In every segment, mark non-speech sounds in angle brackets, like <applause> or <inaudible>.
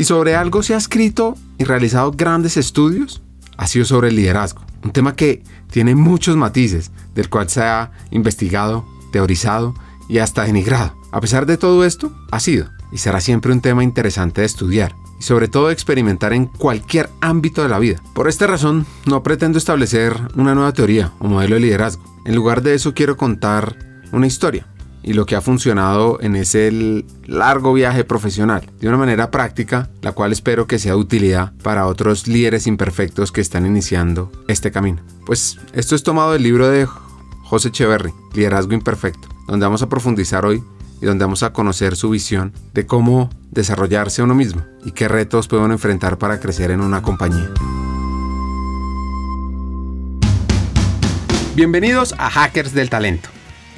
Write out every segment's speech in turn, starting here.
Si sobre algo se ha escrito y realizado grandes estudios, ha sido sobre el liderazgo, un tema que tiene muchos matices, del cual se ha investigado, teorizado y hasta denigrado. A pesar de todo esto, ha sido y será siempre un tema interesante de estudiar y sobre todo de experimentar en cualquier ámbito de la vida. Por esta razón, no pretendo establecer una nueva teoría o modelo de liderazgo. En lugar de eso quiero contar una historia y lo que ha funcionado en ese largo viaje profesional de una manera práctica, la cual espero que sea de utilidad para otros líderes imperfectos que están iniciando este camino. Pues esto es tomado del libro de José Echeverry, Liderazgo Imperfecto, donde vamos a profundizar hoy y donde vamos a conocer su visión de cómo desarrollarse uno mismo y qué retos podemos enfrentar para crecer en una compañía. Bienvenidos a Hackers del Talento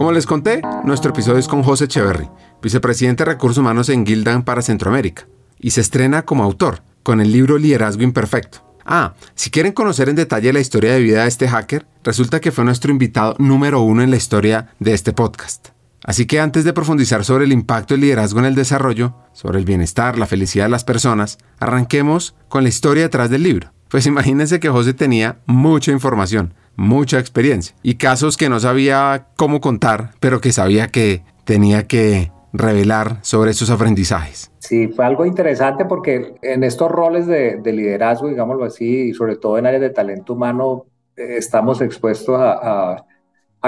Como les conté, nuestro episodio es con José Echeverry, vicepresidente de Recursos Humanos en Gildan para Centroamérica, y se estrena como autor, con el libro Liderazgo Imperfecto. Ah, si quieren conocer en detalle la historia de vida de este hacker, resulta que fue nuestro invitado número uno en la historia de este podcast. Así que antes de profundizar sobre el impacto del liderazgo en el desarrollo, sobre el bienestar, la felicidad de las personas, arranquemos con la historia detrás del libro. Pues imagínense que José tenía mucha información, mucha experiencia y casos que no sabía cómo contar, pero que sabía que tenía que revelar sobre esos aprendizajes. Sí, fue algo interesante porque en estos roles de, liderazgo, digámoslo así, y sobre todo en áreas de talento humano, eh, estamos expuestos a,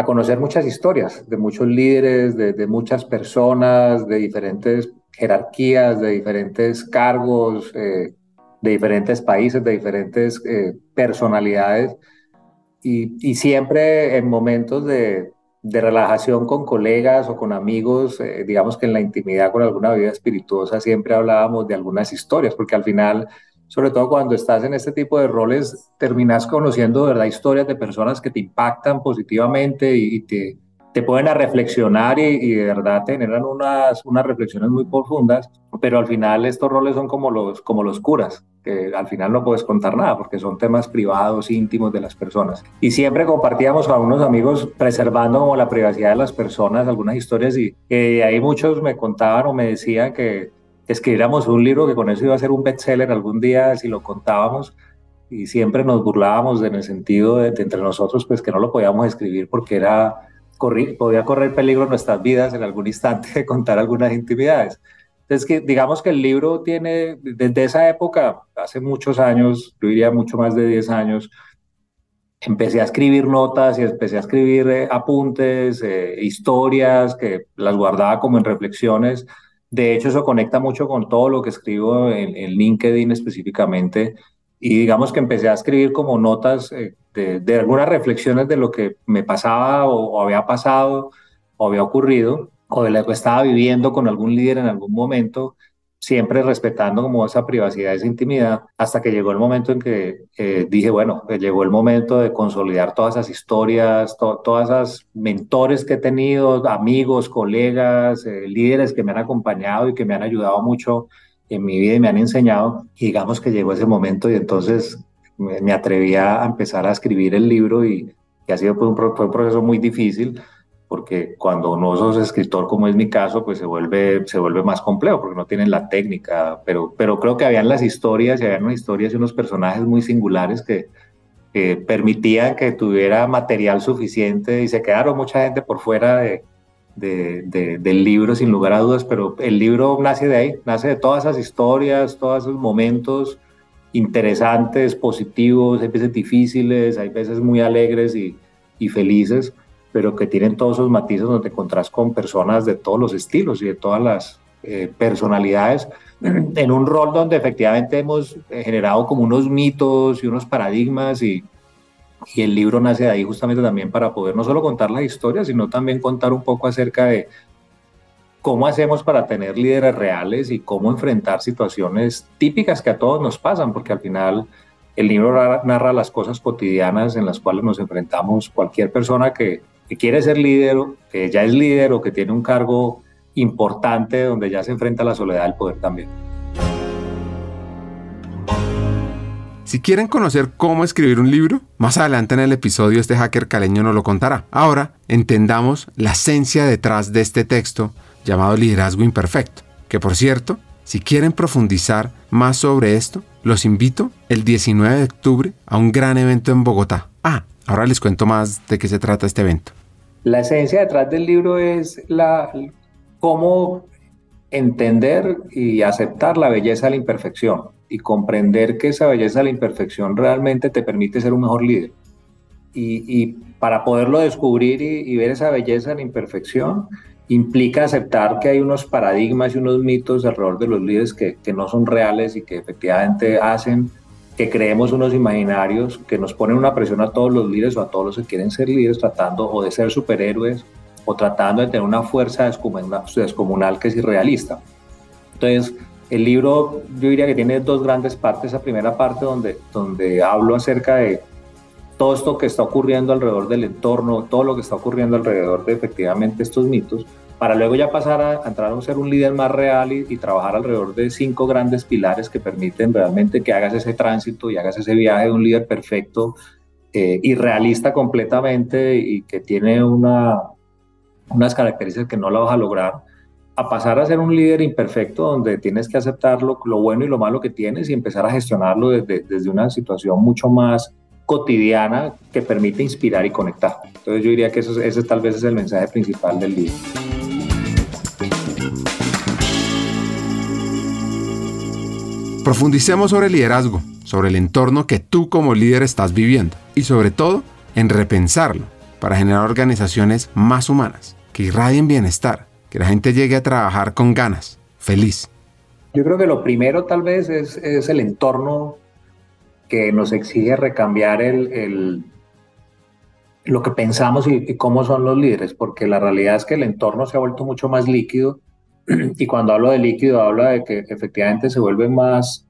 conocer muchas historias de muchos líderes, de, muchas personas, de diferentes jerarquías, de diferentes cargos, eh, de diferentes países, de diferentes eh, personalidades y, siempre en momentos de, relajación con colegas o con amigos, eh, digamos que en la intimidad con alguna vida espirituosa, siempre hablábamos de algunas historias, porque al final, sobre todo cuando estás en este tipo de roles, terminas conociendo, ¿verdad?, historias de personas que te impactan positivamente y, te, te ponen a reflexionar y, y, de verdad te generan unas, unas reflexiones muy profundas, pero al final estos roles son como los, como los curas, que al final no puedes contar nada porque son temas privados, íntimos de las personas. Y siempre compartíamos con algunos amigos preservando como la privacidad de las personas algunas historias y que ahí muchos me contaban o me decían que escribiéramos un libro que con eso iba a ser un bestseller algún día si lo contábamos y siempre nos burlábamos en el sentido de, de entre nosotros pues que no lo podíamos escribir porque era podía correr peligro nuestras vidas en algún instante <laughs> de contar algunas intimidades. Entonces, que, digamos que el libro tiene, desde esa época, hace muchos años, yo diría mucho más de 10 años, empecé a escribir notas y empecé a escribir eh, apuntes, eh, historias que las guardaba como en reflexiones. De hecho, eso conecta mucho con todo lo que escribo en, en LinkedIn específicamente. Y digamos que empecé a escribir como notas eh, de, algunas reflexiones de lo que me pasaba o, había pasado o había ocurrido o de lo que estaba viviendo con algún líder en algún momento, siempre respetando como esa privacidad, esa intimidad, hasta que llegó el momento en que eh, dije, bueno, pues llegó el momento de consolidar todas esas historias, todas esas mentores que he tenido, amigos, colegas, eh, líderes que me han acompañado y que me han ayudado mucho en mi vida y me han enseñado. Y digamos que llegó ese momento y entonces me, atreví a empezar a escribir el libro y, ha sido un, fue un proceso muy difícil porque cuando no sos escritor, como es mi caso, pues se vuelve, se vuelve más complejo porque no tienen la técnica, pero, pero creo que habían las historias y habían unas historias y unos personajes muy singulares que, permitían que tuviera material suficiente y se quedaron mucha gente por fuera de, de, del libro sin lugar a dudas, pero el libro nace de ahí, nace de todas esas historias, todos esos momentos interesantes, positivos, hay veces difíciles, hay veces muy alegres y, y felices, pero que tienen todos esos matices donde te encontrás con personas de todos los estilos y de todas las eh, personalidades en un rol donde efectivamente hemos generado como unos mitos y unos paradigmas y, y el libro nace de ahí justamente también para poder no solo contar la historia, sino también contar un poco acerca de cómo hacemos para tener líderes reales y cómo enfrentar situaciones típicas que a todos nos pasan, porque al final el libro narra las cosas cotidianas en las cuales nos enfrentamos cualquier persona que, que quiere ser líder, que ya es líder o que tiene un cargo importante donde ya se enfrenta a la soledad del poder también. Si quieren conocer cómo escribir un libro, más adelante en el episodio este hacker caleño nos lo contará. Ahora entendamos la esencia detrás de este texto llamado Liderazgo Imperfecto, que por cierto, si quieren profundizar más sobre esto, los invito el 19 de octubre a un gran evento en Bogotá. Ah, ahora les cuento más de qué se trata este evento. La esencia detrás del libro es la, cómo entender y aceptar la belleza de la imperfección y comprender que esa belleza de la imperfección realmente te permite ser un mejor líder. Y, para poderlo descubrir y, y, ver esa belleza de la imperfección, implica aceptar que hay unos paradigmas y unos mitos alrededor de los líderes que, que no son reales y que efectivamente hacen que creemos unos imaginarios que nos ponen una presión a todos los líderes o a todos los que quieren ser líderes tratando o de ser superhéroes o tratando de tener una fuerza descomunal, que es irrealista. Entonces, el libro yo diría que tiene dos grandes partes. La primera parte donde, donde hablo acerca de todo esto que está ocurriendo alrededor del entorno, todo lo que está ocurriendo alrededor de efectivamente estos mitos, para luego ya pasar a, entrar a ser un líder más real y, trabajar alrededor de cinco grandes pilares que permiten realmente que hagas ese tránsito y hagas ese viaje de un líder perfecto eh, y realista completamente y que tiene una, unas características que no la vas a lograr, a pasar a ser un líder imperfecto donde tienes que aceptar lo, bueno y lo malo que tienes y empezar a gestionarlo desde, desde una situación mucho más cotidiana que permite inspirar y conectar. Entonces yo diría que eso, ese tal vez es el mensaje principal del libro. Profundicemos sobre el liderazgo, sobre el entorno que tú como líder estás viviendo y sobre todo en repensarlo para generar organizaciones más humanas, que irradien bienestar, que la gente llegue a trabajar con ganas, feliz. Yo creo que lo primero tal vez es, el entorno que nos exige recambiar el, el lo que pensamos y, y, cómo son los líderes, porque la realidad es que el entorno se ha vuelto mucho más líquido <clears throat> y cuando hablo de líquido hablo de que efectivamente se vuelve más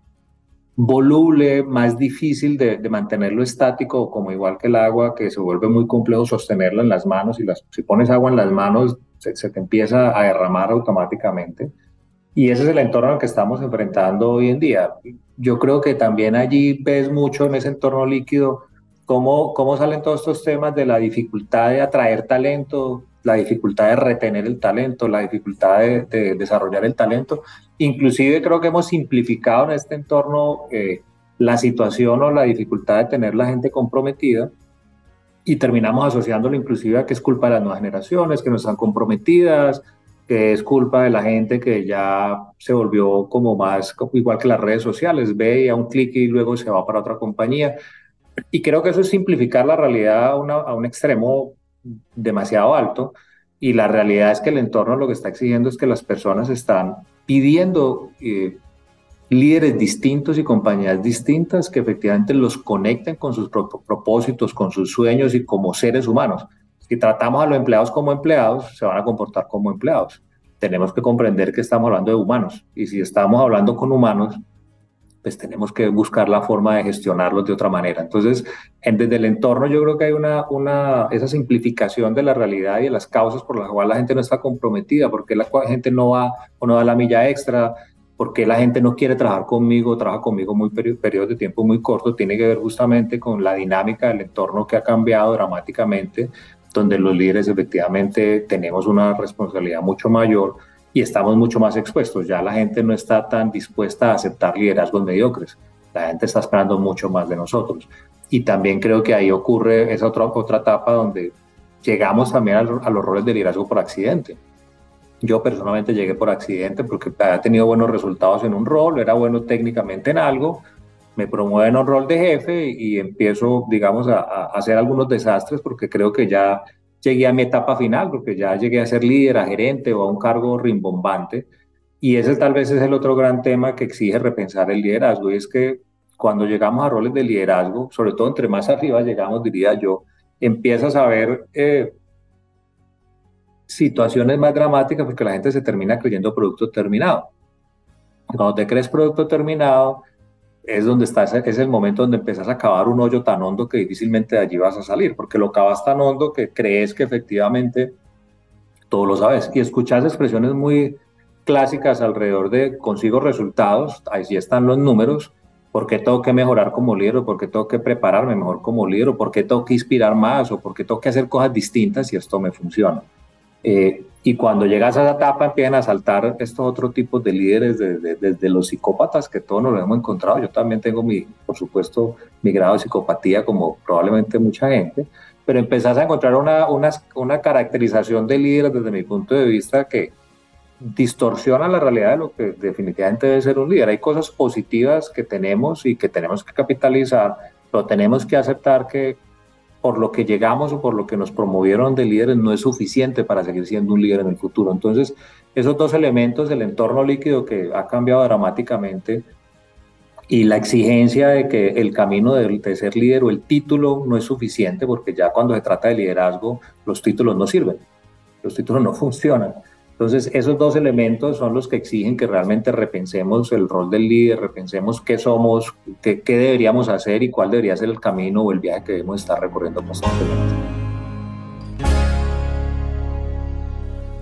voluble, más difícil de, mantenerlo estático, como igual que el agua, que se vuelve muy complejo sostenerlo en las manos y las, si pones agua en las manos se, te empieza a derramar automáticamente. Y ese es el entorno al que estamos enfrentando hoy en día. Yo creo que también allí ves mucho en ese entorno líquido cómo, cómo salen todos estos temas de la dificultad de atraer talento, la dificultad de retener el talento, la dificultad de, desarrollar el talento. Inclusive creo que hemos simplificado en este entorno eh, la situación o la dificultad de tener la gente comprometida y terminamos asociándolo inclusive a que es culpa de las nuevas generaciones, que no están comprometidas, que es culpa de la gente que ya se volvió como más, igual que las redes sociales, ve a un clic y luego se va para otra compañía. Y creo que eso es simplificar la realidad a, a un extremo demasiado alto y la realidad es que el entorno lo que está exigiendo es que las personas están pidiendo eh, líderes distintos y compañías distintas que efectivamente los conecten con sus propósitos, con sus sueños y como seres humanos. Si tratamos a los empleados como empleados, se van a comportar como empleados. Tenemos que comprender que estamos hablando de humanos y si estamos hablando con humanos, pues tenemos que buscar la forma de gestionarlos de otra manera. Entonces, en, desde el entorno yo creo que hay una, una, esa simplificación de la realidad y de las causas por las cuales la gente no está comprometida, porque la gente no va o no da la milla extra, porque la gente no quiere trabajar conmigo, trabaja conmigo muy periodos de tiempo muy cortos, tiene que ver justamente con la dinámica del entorno que ha cambiado dramáticamente, donde los líderes efectivamente tenemos una responsabilidad mucho mayor y estamos mucho más expuestos. Ya la gente no está tan dispuesta a aceptar liderazgos mediocres. La gente está esperando mucho más de nosotros. Y también creo que ahí ocurre esa otra, otra etapa donde llegamos también a, los roles de liderazgo por accidente. Yo personalmente llegué por accidente porque había tenido buenos resultados en un rol, era bueno técnicamente en algo, me promueven un rol de jefe y, empiezo, digamos, a, a, hacer algunos desastres porque creo que ya llegué a mi etapa final, porque ya llegué a ser líder, a gerente o a un cargo rimbombante. Y ese tal vez es el otro gran tema que exige repensar el liderazgo, y es que cuando llegamos a roles de liderazgo, sobre todo entre más arriba llegamos, diría yo, empiezas a ver eh, situaciones más dramáticas porque la gente se termina creyendo producto terminado. Cuando te crees producto terminado, es donde estás, es el momento donde empiezas a cavar un hoyo tan hondo que difícilmente de allí vas a salir, porque lo cavas tan hondo que crees que efectivamente todo lo sabes. Y escuchas expresiones muy clásicas alrededor de consigo resultados, ahí sí están los números, ¿por qué tengo que mejorar como líder? ¿O tengo que prepararme mejor como líder? ¿O tengo que inspirar más? ¿O por qué tengo que hacer cosas distintas y esto me funciona? Eh, y cuando llegas a esa etapa empiezan a saltar estos otros tipos de líderes, desde los psicópatas, que todos nos lo hemos encontrado. Yo también tengo, mi, por supuesto, mi grado de psicopatía, como probablemente mucha gente, pero empezás a encontrar una, una, una caracterización de líderes desde mi punto de vista que distorsiona la realidad de lo que definitivamente debe ser un líder. Hay cosas positivas que tenemos y que tenemos que capitalizar, pero tenemos que aceptar que por lo que llegamos o por lo que nos promovieron de líderes no es suficiente para seguir siendo un líder en el futuro. Entonces, esos dos elementos, el entorno líquido que ha cambiado dramáticamente y la exigencia de que el camino de, de, ser líder o el título no es suficiente, porque ya cuando se trata de liderazgo, los títulos no sirven, los títulos no <laughs> funcionan. Entonces, esos dos elementos son los que exigen que realmente repensemos el rol del líder, repensemos qué somos, qué, qué deberíamos hacer y cuál debería ser el camino o el viaje que debemos estar recorriendo constantemente.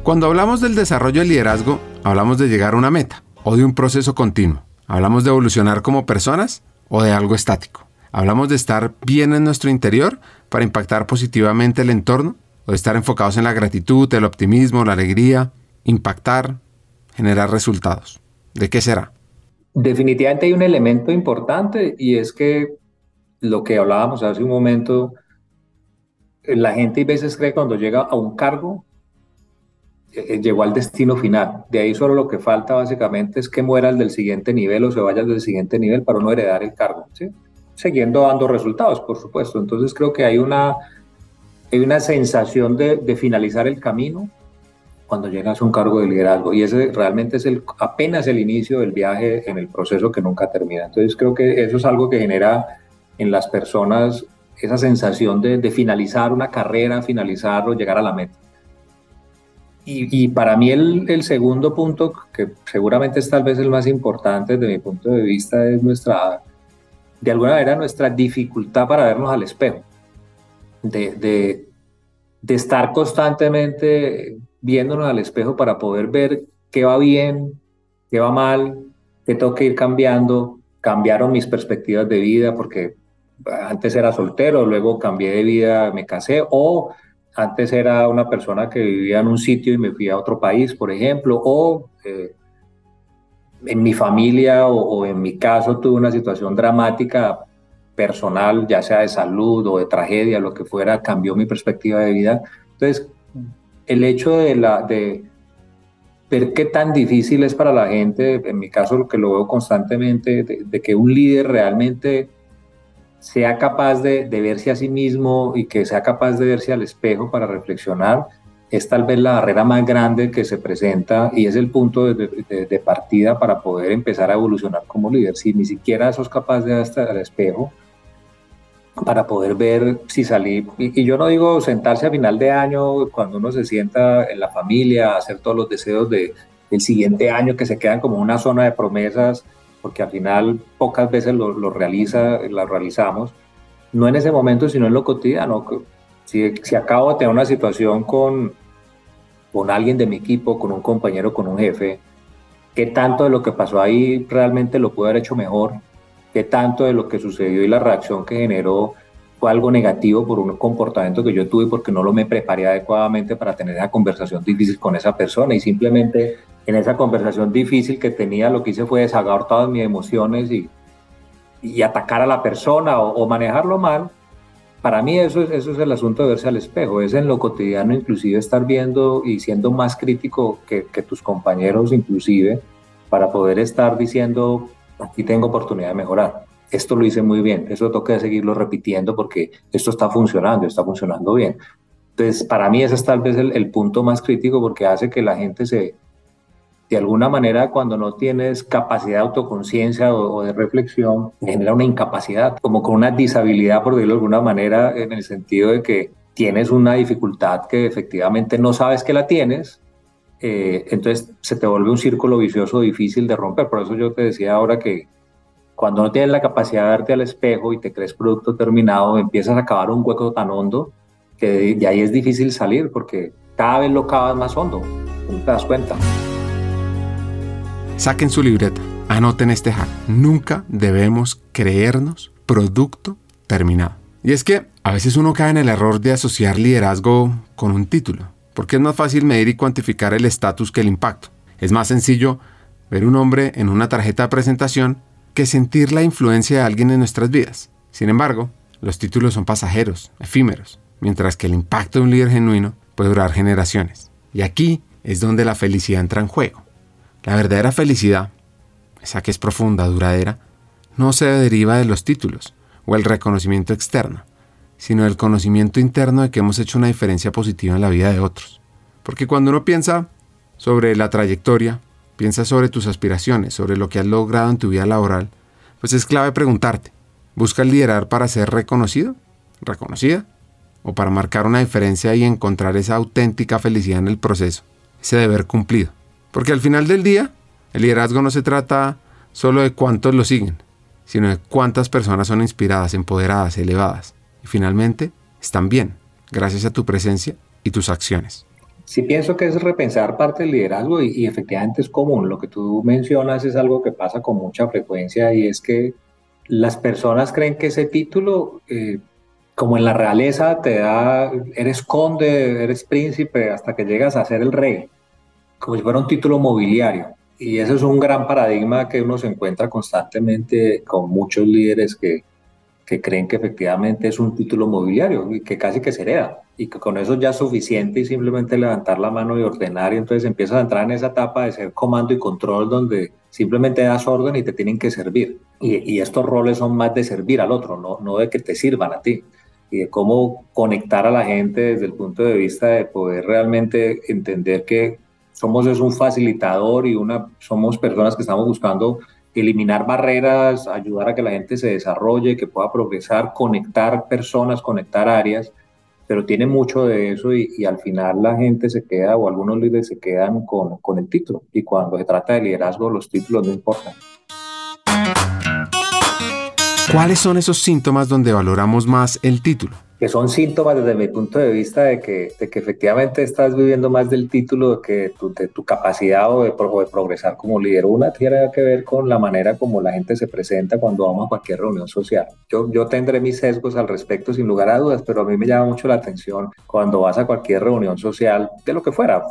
Cuando hablamos del desarrollo del liderazgo, hablamos de llegar a una meta o de un proceso continuo. Hablamos de evolucionar como personas o de algo estático. Hablamos de estar bien en nuestro interior para impactar positivamente el entorno o de estar enfocados en la gratitud, el optimismo, la alegría, impactar, generar resultados. ¿De qué será? Definitivamente hay un elemento importante y es que lo que hablábamos hace un momento, la gente a veces cree cuando llega a un cargo, eh, eh, llegó al destino final. De ahí solo lo que falta básicamente es que muera el del siguiente nivel o se vaya del siguiente nivel para no heredar el cargo, siguiendo dando resultados, por supuesto. Entonces creo que hay una, hay una sensación de finalizar el camino cuando llegas a un cargo de liderazgo y ese realmente es el, apenas el inicio del viaje en el proceso que nunca termina. Entonces creo que eso es algo que genera en las personas esa sensación de, de finalizar una carrera, finalizarlo, llegar a la meta. Y, y para mí el, el, segundo punto, que seguramente es tal vez el más importante desde mi punto de vista, es nuestra, de alguna manera, nuestra dificultad para vernos al espejo, de, de, de estar constantemente viéndonos al espejo para poder ver qué va bien, qué va mal, qué tengo que ir cambiando. Cambiaron mis perspectivas de vida porque antes era soltero, luego cambié de vida, me casé, o antes era una persona que vivía en un sitio y me fui a otro país, por ejemplo, o eh, en mi familia o, o, en mi caso tuve una situación dramática personal, ya sea de salud o de tragedia, lo que fuera, cambió mi perspectiva de vida. Entonces, el hecho de, ver qué tan difícil es para la gente, en mi caso lo que lo veo constantemente, de, que un líder realmente sea capaz de, de, verse a sí mismo y que sea capaz de verse al espejo para reflexionar, es tal vez la barrera más grande que se presenta y es el punto de, de partida para poder empezar a evolucionar como líder. Si ni siquiera sos capaz de estar al espejo, para poder ver si salí. Y, y, yo no digo sentarse a final de año cuando uno se sienta en la familia, hacer todos los deseos de, del siguiente año que se quedan como una zona de promesas, porque al final pocas veces lo, lo realiza, las realizamos. No en ese momento, sino en lo cotidiano. Si, si acabo de tener una situación con, con alguien de mi equipo, con un compañero, con un jefe, ¿qué tanto de lo que pasó ahí realmente lo puedo haber hecho mejor? Qué tanto de lo que sucedió y la reacción que generó fue algo negativo por un comportamiento que yo tuve porque no lo me preparé adecuadamente para tener esa conversación difícil con esa persona y simplemente en esa conversación difícil que tenía lo que hice fue desagar todas mis emociones y, y atacar a la persona o, o, manejarlo mal. Para mí eso es, eso es el asunto de verse al espejo, es en lo cotidiano inclusive estar viendo y siendo más crítico que, que tus compañeros inclusive para poder estar diciendo aquí tengo oportunidad de mejorar. esto lo hice muy bien, eso toca seguirlo repitiendo porque esto está funcionando, está funcionando bien. Entonces, para mí ese es tal vez el, punto más crítico porque hace que la gente se, de alguna manera, cuando no tienes capacidad de autoconciencia o, de reflexión, genera una incapacidad, como con una disabilidad, por decirlo de alguna manera, en el sentido de que tienes una dificultad que efectivamente no sabes que la tienes, eh, entonces se te vuelve un círculo vicioso difícil de romper. Por eso yo te decía ahora que cuando no tienes la capacidad de verte al espejo y te crees producto terminado, empiezas a cavar un hueco tan hondo que de ahí es difícil salir porque cada vez lo cavas más hondo, no te das cuenta. Saquen su libreta, anoten este hack. Nunca debemos creernos producto terminado. Y es que a veces uno cae en el error de asociar liderazgo con un título, porque es más fácil medir y cuantificar el estatus que el impacto. Es más sencillo ver un hombre en una tarjeta de presentación que sentir la influencia de alguien en nuestras vidas. Sin embargo, los títulos son pasajeros, efímeros, mientras que el impacto de un líder genuino puede durar generaciones. Y aquí es donde la felicidad entra en juego. La verdadera felicidad, esa que es profunda, duradera, no se deriva de los títulos o el reconocimiento externo, sino del conocimiento interno de que hemos hecho una diferencia positiva en la vida de otros. Porque cuando uno piensa sobre la trayectoria, piensa sobre tus aspiraciones, sobre lo que has logrado en tu vida laboral, pues es clave preguntarte, ¿buscas liderar para ser reconocido? ¿Reconocida? ¿O para marcar una diferencia y encontrar esa auténtica felicidad en el proceso, ese deber cumplido? Porque al final del día, el liderazgo no se trata solo de cuántos lo siguen, sino de cuántas personas son inspiradas, empoderadas, elevadas y finalmente están bien, gracias a tu presencia y tus acciones. Sí pienso que es repensar parte del liderazgo y, efectivamente es común. Lo que tú mencionas es algo que pasa con mucha frecuencia y es que las personas creen que ese título, eh, como en la realeza, te da, eres conde, eres príncipe hasta que llegas a ser el rey, como si fuera un título mobiliario. Y ese es un gran paradigma que uno se encuentra constantemente con muchos líderes que, que creen que efectivamente es un título mobiliario y que casi que se hereda y que con eso ya es suficiente y simplemente levantar la mano y ordenar y entonces empiezas a entrar en esa etapa de ser comando y control donde simplemente das orden y te tienen que servir. Y, estos roles son más de servir al otro, no, no de que te sirvan a ti y de cómo conectar a la gente desde el punto de vista de poder realmente entender que somos es un facilitador y una, somos personas que estamos buscando eliminar barreras, ayudar a que la gente se desarrolle, que pueda progresar, conectar personas, conectar áreas, pero tiene mucho de eso y, al final la gente se queda o algunos líderes se quedan con, con el título y cuando se trata de liderazgo los títulos no importan. ¿Cuáles son esos síntomas donde valoramos más el título? Que son síntomas desde mi punto de vista de que, de que efectivamente estás viviendo más del título que tu, de tu capacidad o de, progresar como líder. Una tiene que ver con la manera como la gente se presenta cuando vamos a cualquier reunión social. Yo, yo tendré mis sesgos al respecto sin lugar a dudas, pero a mí me llama mucho la atención cuando vas a cualquier reunión social, de lo que fuera,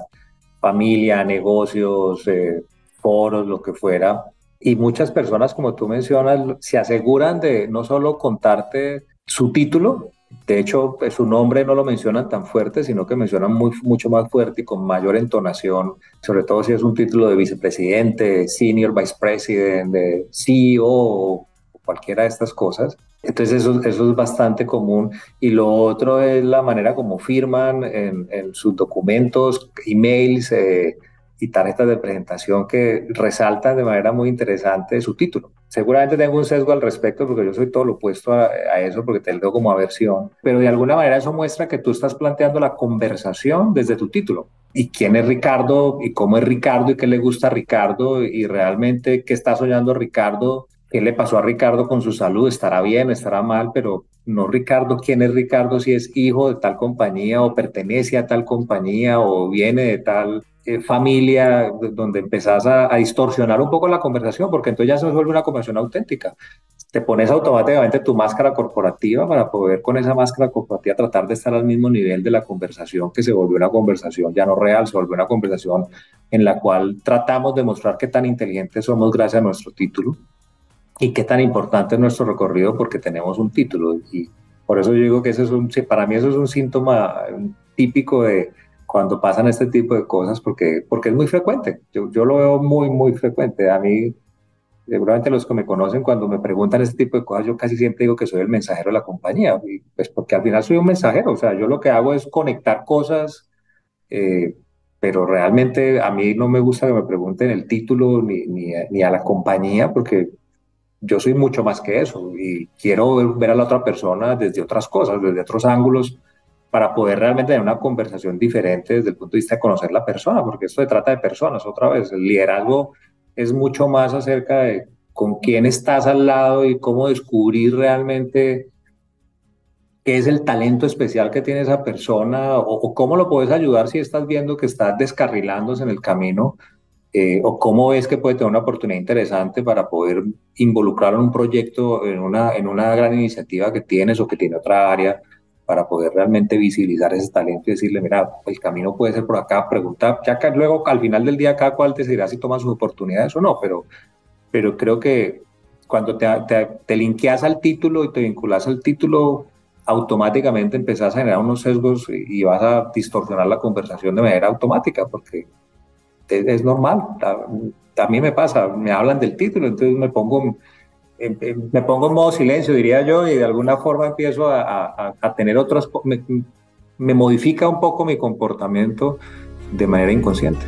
familia, negocios, eh, foros, lo que fuera. Y muchas personas, como tú mencionas, se aseguran de no solo contarte su título, de hecho, pues, su nombre no lo mencionan tan fuerte, sino que mencionan muy, mucho más fuerte y con mayor entonación, sobre todo si es un título de vicepresidente, senior vice president, de CEO o cualquiera de estas cosas. Entonces eso, es bastante común. Y lo otro es la manera como firman en, en sus documentos, emails, eh, y tarjetas de presentación que resaltan de manera muy interesante su título. Seguramente tengo un sesgo al respecto porque yo soy todo lo opuesto a, eso porque te lo veo como aversión, pero de alguna manera eso muestra que tú estás planteando la conversación desde tu título. ¿Y quién es Ricardo? ¿Y cómo es Ricardo? ¿Y qué le gusta a Ricardo? ¿Y realmente qué está soñando Ricardo? ¿Qué le pasó a Ricardo con su salud? ¿Estará bien? ¿Estará mal? Pero no Ricardo, quién es Ricardo, si es hijo de tal compañía o pertenece a tal compañía o viene de tal eh, familia, donde empezás a, distorsionar un poco la conversación, porque entonces ya se vuelve una conversación auténtica. Te pones automáticamente tu máscara corporativa para poder con esa máscara corporativa tratar de estar al mismo nivel de la conversación que se volvió una conversación ya no real, se volvió una conversación en la cual tratamos de mostrar qué tan inteligentes somos gracias a nuestro título y qué tan importante es nuestro recorrido porque tenemos un título. Y por eso yo digo que eso es un, para mí eso es un síntoma típico de cuando pasan este tipo de cosas porque, porque es muy frecuente. Yo, yo lo veo muy, muy frecuente. A mí Seguramente los que me conocen cuando me preguntan este tipo de cosas, yo casi siempre digo que soy el mensajero de la compañía, y pues porque al final soy un mensajero, o sea, yo lo que hago es conectar cosas, eh, pero realmente a mí no me gusta que me pregunten el título ni, ni, ni, a la compañía, porque yo soy mucho más que eso y quiero ver a la otra persona desde otras cosas, desde otros ángulos, para poder realmente tener una conversación diferente desde el punto de vista de conocer la persona, porque esto se trata de personas, otra vez, el liderazgo es mucho más acerca de con quién estás al lado y cómo descubrir realmente qué es el talento especial que tiene esa persona o, cómo lo puedes ayudar si estás viendo que estás descarrilándose en el camino eh, o cómo ves que puede tener una oportunidad interesante para poder involucrarlo en un proyecto, en una, en una gran iniciativa que tienes o que tiene otra área para poder realmente visibilizar ese talento y decirle, mira, el camino puede ser por acá, preguntar, ya que luego al final del día cada cual decidirá si toma sus oportunidades o no, pero, pero creo que cuando te, te, te linkeas al título y te vinculas al título, automáticamente empezás a generar unos sesgos y, vas a distorsionar la conversación de manera automática, porque es, es normal. A, a, mí me pasa, me hablan del título, entonces me pongo me pongo en modo silencio, diría yo, y de alguna forma empiezo a, tener otras, me, modifica un poco mi comportamiento de manera inconsciente.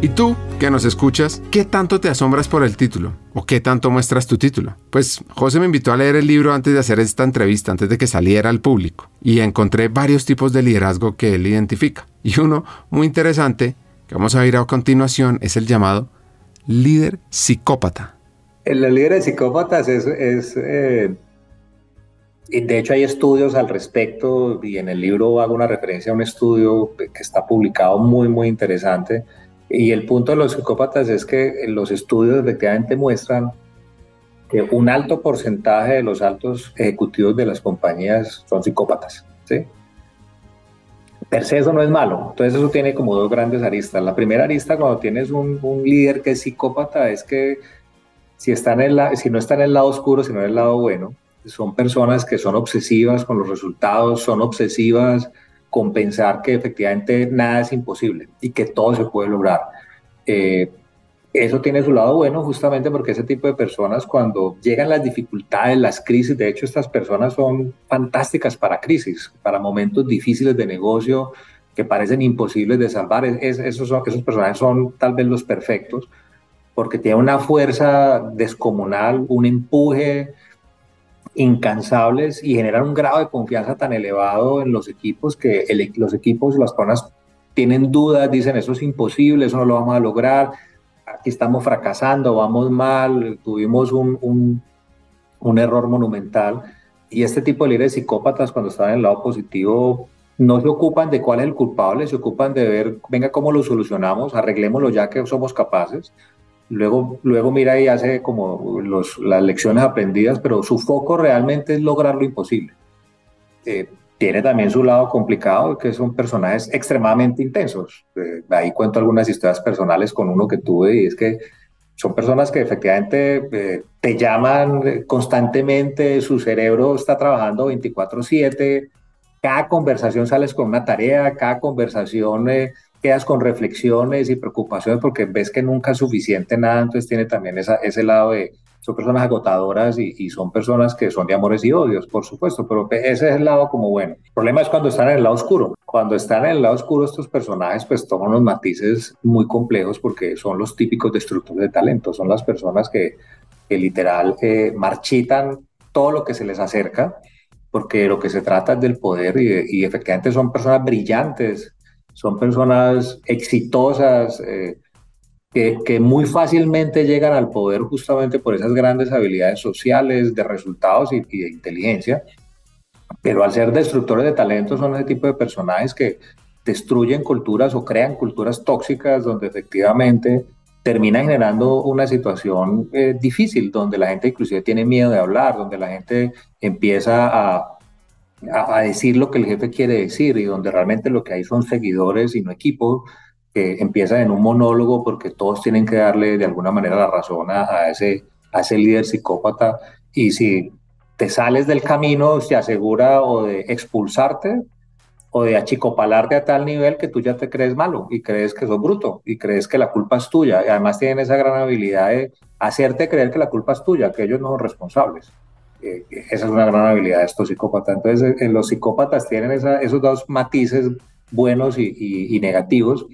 ¿Y tú, que nos escuchas, qué tanto te asombras por el título? ¿O qué tanto muestras tu título? Pues José me invitó a leer el libro antes de hacer esta entrevista, antes de que saliera al público, y encontré varios tipos de liderazgo que él identifica. Y uno muy interesante, que vamos a ver a continuación, es el llamado líder psicópata. El líder de psicópatas es, es eh, de hecho hay estudios al respecto y en el libro hago una referencia a un estudio que está publicado muy, muy interesante. Y el punto de los psicópatas es que los estudios efectivamente muestran que un alto porcentaje de los altos ejecutivos de las compañías son psicópatas. ¿sí? Per se eso no es malo. Entonces eso tiene como dos grandes aristas. La primera arista cuando tienes un, un líder que es psicópata es que si, están en la, si no están en el lado oscuro, sino en el lado bueno, son personas que son obsesivas con los resultados, son obsesivas con pensar que efectivamente nada es imposible y que todo se puede lograr. Eh, eso tiene su lado bueno justamente porque ese tipo de personas cuando llegan las dificultades, las crisis, de hecho estas personas son fantásticas para crisis, para momentos difíciles de negocio que parecen imposibles de salvar, esos, esos personajes son tal vez los perfectos porque tiene una fuerza descomunal, un empuje incansables y generan un grado de confianza tan elevado en los equipos que los equipos, las personas tienen dudas, dicen eso es imposible, eso no lo vamos a lograr, aquí estamos fracasando, vamos mal, tuvimos un, un, un error monumental. Y este tipo de líderes psicópatas cuando están en el lado positivo no se ocupan de cuál es el culpable, se ocupan de ver, venga, cómo lo solucionamos, arreglémoslo ya que somos capaces. Luego, luego mira y hace como las lecciones aprendidas, pero su foco realmente es lograr lo imposible. Eh, tiene también su lado complicado, que son personajes extremadamente intensos. Eh, ahí cuento algunas historias personales con uno que tuve y es que son personas que efectivamente eh, te llaman constantemente, su cerebro está trabajando 24/7, cada conversación sales con una tarea, cada conversación quedas con reflexiones y preocupaciones porque ves que nunca es suficiente nada, entonces tiene también esa, ese lado de, son personas agotadoras y, son personas que son de amores y odios, por supuesto, pero ese es el lado como bueno. El problema es cuando están en el lado oscuro. Cuando están en el lado oscuro estos personajes pues toman unos matices muy complejos porque son los típicos destructores de talento, son las personas que, que literal eh, marchitan todo lo que se les acerca porque lo que se trata es del poder y, y efectivamente son personas brillantes, son personas exitosas, eh, que, muy fácilmente llegan al poder justamente por esas grandes habilidades sociales, de resultados y, de inteligencia, pero al ser destructores de talento son ese tipo de personajes que destruyen culturas o crean culturas tóxicas donde efectivamente termina generando una situación eh, difícil, donde la gente inclusive tiene miedo de hablar, donde la gente empieza a, a, decir lo que el jefe quiere decir y donde realmente lo que hay son seguidores y no equipos que empiezan en un monólogo porque todos tienen que darle de alguna manera la razón a, ese, a ese líder psicópata. Y si te sales del camino se asegura o de expulsarte o de achicopalarte a tal nivel que tú ya te crees malo y crees que sos bruto y crees que la culpa es tuya. Y además tienen esa gran habilidad de hacerte creer que la culpa es tuya, que ellos no son responsables. Eh, esa es una gran habilidad de estos psicópatas. Entonces, eh, los psicópatas tienen esos dos matices buenos y, negativos.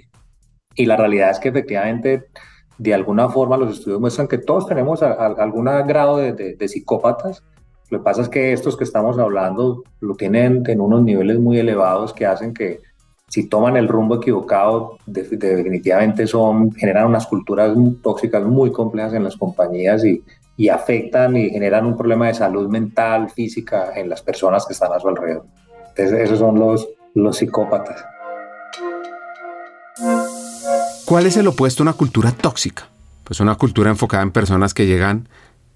Y la realidad es que efectivamente, de alguna forma, los estudios muestran que todos tenemos algún grado de psicópatas lo que pasa es que estos que estamos hablando lo tienen en unos niveles muy elevados que hacen que si toman el rumbo equivocado, definitivamente son, generan unas culturas tóxicas muy complejas en las compañías y, afectan y generan un problema de salud mental, física en las personas que están a su alrededor. Entonces, esos son los psicópatas. ¿Cuál es el opuesto a una cultura tóxica? Pues una cultura enfocada en personas que llegan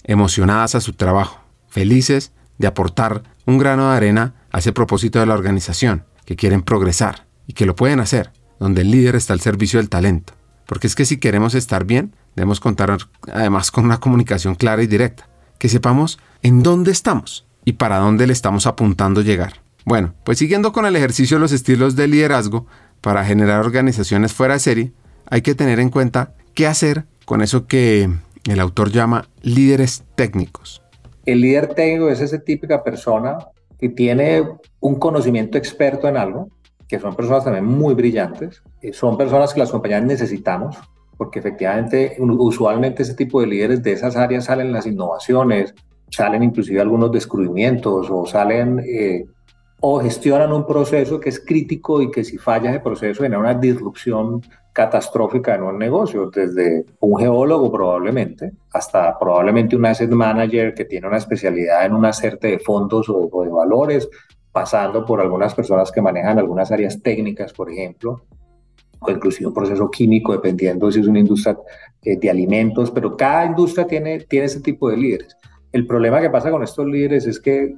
emocionadas a su trabajo, felices de aportar un grano de arena a ese propósito de la organización, que quieren progresar y que lo pueden hacer, donde el líder está al servicio del talento. Porque es que si queremos estar bien, debemos contar además con una comunicación clara y directa, que sepamos en dónde estamos y para dónde le estamos apuntando llegar. Bueno, pues siguiendo con el ejercicio de los estilos de liderazgo, para generar organizaciones fuera de serie, hay que tener en cuenta qué hacer con eso que el autor llama líderes técnicos. El líder técnico es esa típica persona que tiene un conocimiento experto en algo, que son personas también muy brillantes, eh, son personas que las compañías necesitamos, porque efectivamente, usualmente ese tipo de líderes de esas áreas salen las innovaciones, salen inclusive algunos descubrimientos o salen eh, o gestionan un proceso que es crítico y que si falla ese proceso genera una disrupción catastrófica en un negocio, desde un geólogo probablemente hasta probablemente un asset manager que tiene una especialidad en una serie de fondos o, de valores, pasando por algunas personas que manejan algunas áreas técnicas, por ejemplo, o inclusive un proceso químico, dependiendo si es una industria eh, de alimentos, pero cada industria tiene, tiene ese tipo de líderes. El problema que pasa con estos líderes es que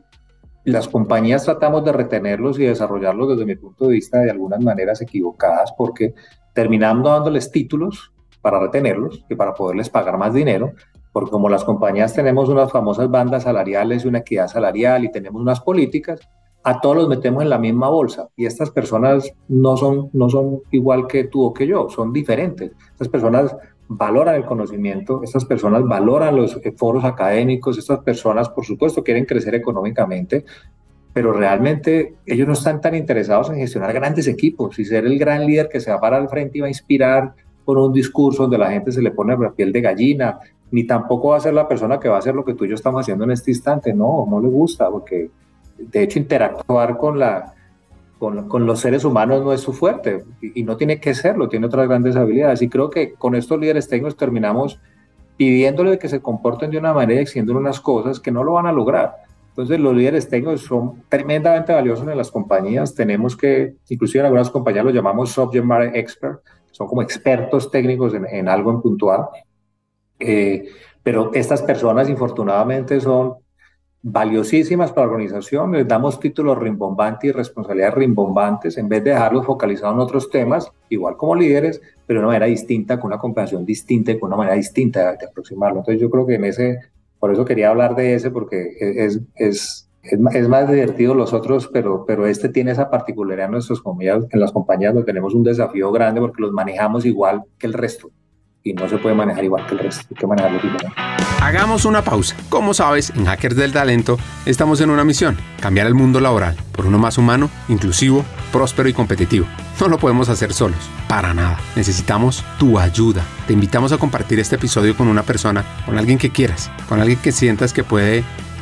las compañías tratamos de retenerlos y desarrollarlos desde mi punto de vista de algunas maneras equivocadas porque terminando dándoles títulos para retenerlos y para poderles pagar más dinero, porque como las compañías tenemos unas famosas bandas salariales y una equidad salarial y tenemos unas políticas, a todos los metemos en la misma bolsa y estas personas no son, no son igual que tú o que yo, son diferentes. Estas personas valoran el conocimiento, estas personas valoran los foros académicos, estas personas por supuesto quieren crecer económicamente, pero realmente ellos no están tan interesados en gestionar grandes equipos y ser el gran líder que se va para el frente y va a inspirar con un discurso donde la gente se le pone la piel de gallina, ni tampoco va a ser la persona que va a hacer lo que tú y yo estamos haciendo en este instante, no, no le gusta, porque de hecho interactuar con, la, con, con los seres humanos no es su fuerte y, no tiene que serlo, tiene otras grandes habilidades. Y creo que con estos líderes técnicos terminamos pidiéndole que se comporten de una manera y exigiendo unas cosas que no lo van a lograr entonces, los líderes técnicos son tremendamente valiosos en las compañías. Tenemos que, inclusive en algunas compañías los llamamos subject matter expert, son como expertos técnicos en, algo en puntual. Eh, pero estas personas, infortunadamente, son valiosísimas para la organización. Les damos títulos rimbombantes y responsabilidades rimbombantes en vez de dejarlos focalizados en otros temas, igual como líderes, pero de una manera distinta, con una comprensión distinta y con una manera distinta de aproximarlo. Entonces, yo creo que en ese por eso quería hablar de ese, porque es, es, es, más divertido los otros, pero, pero este tiene esa particularidad en nuestras compañías, en las compañías donde tenemos un desafío grande porque los manejamos igual que el resto y no se puede manejar igual que el resto, hay que manejarlo diferente. Hagamos una pausa. Como sabes, en Hackers del Talento estamos en una misión, cambiar el mundo laboral por uno más humano, inclusivo, próspero y competitivo. No lo podemos hacer solos, para nada. Necesitamos tu ayuda. Te invitamos a compartir este episodio con una persona, con alguien que quieras, con alguien que sientas que puede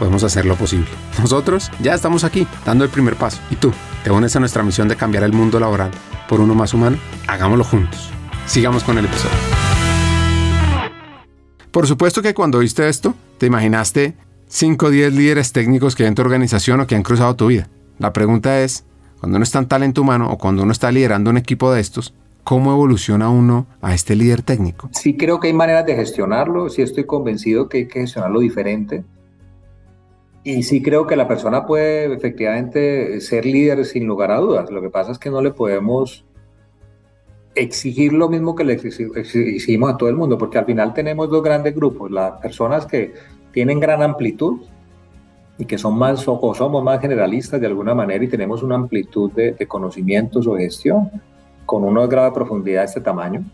podemos hacer lo posible. Nosotros ya estamos aquí dando el primer paso. ¿Y tú? ¿Te unes a nuestra misión de cambiar el mundo laboral por uno más humano? Hagámoslo juntos. Sigamos con el episodio. Por supuesto que cuando viste esto, te imaginaste 5 o 10 líderes técnicos que hay en tu organización o que han cruzado tu vida. La pregunta es, cuando uno está en talento humano o cuando uno está liderando un equipo de estos, ¿cómo evoluciona uno a este líder técnico? Sí creo que hay maneras de gestionarlo, sí estoy convencido que hay que gestionarlo diferente. Y sí creo que la persona puede efectivamente ser líder sin lugar a dudas. Lo que pasa es que no le podemos exigir lo mismo que le exigimos a todo el mundo, porque al final tenemos dos grandes grupos, las personas que tienen gran amplitud y que son más o somos más generalistas de alguna manera y tenemos una amplitud de, conocimientos o gestión con unos grados de profundidad de este tamaño.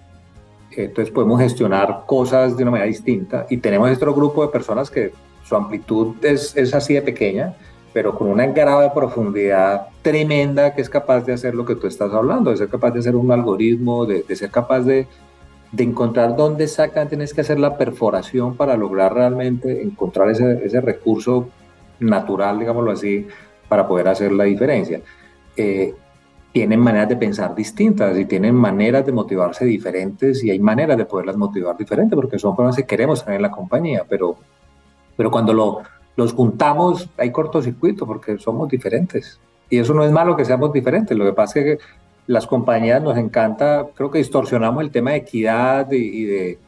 Entonces podemos gestionar cosas de una manera distinta y tenemos otro grupo de personas que su amplitud es, es así de pequeña, pero con una grado de profundidad tremenda que es capaz de hacer lo que tú estás hablando, de ser capaz de hacer un algoritmo, de, de ser capaz de, de, encontrar dónde exactamente tienes que hacer la perforación para lograr realmente encontrar ese, ese recurso natural, digámoslo así, para poder hacer la diferencia. Eh, tienen maneras de pensar distintas y tienen maneras de motivarse diferentes y hay maneras de poderlas motivar diferentes porque son personas que queremos tener en la compañía, pero, pero cuando lo, los juntamos, hay cortocircuito porque somos diferentes. Y eso no es malo que seamos diferentes. Lo que pasa es que las compañías nos encanta, creo que distorsionamos el tema de equidad y, de,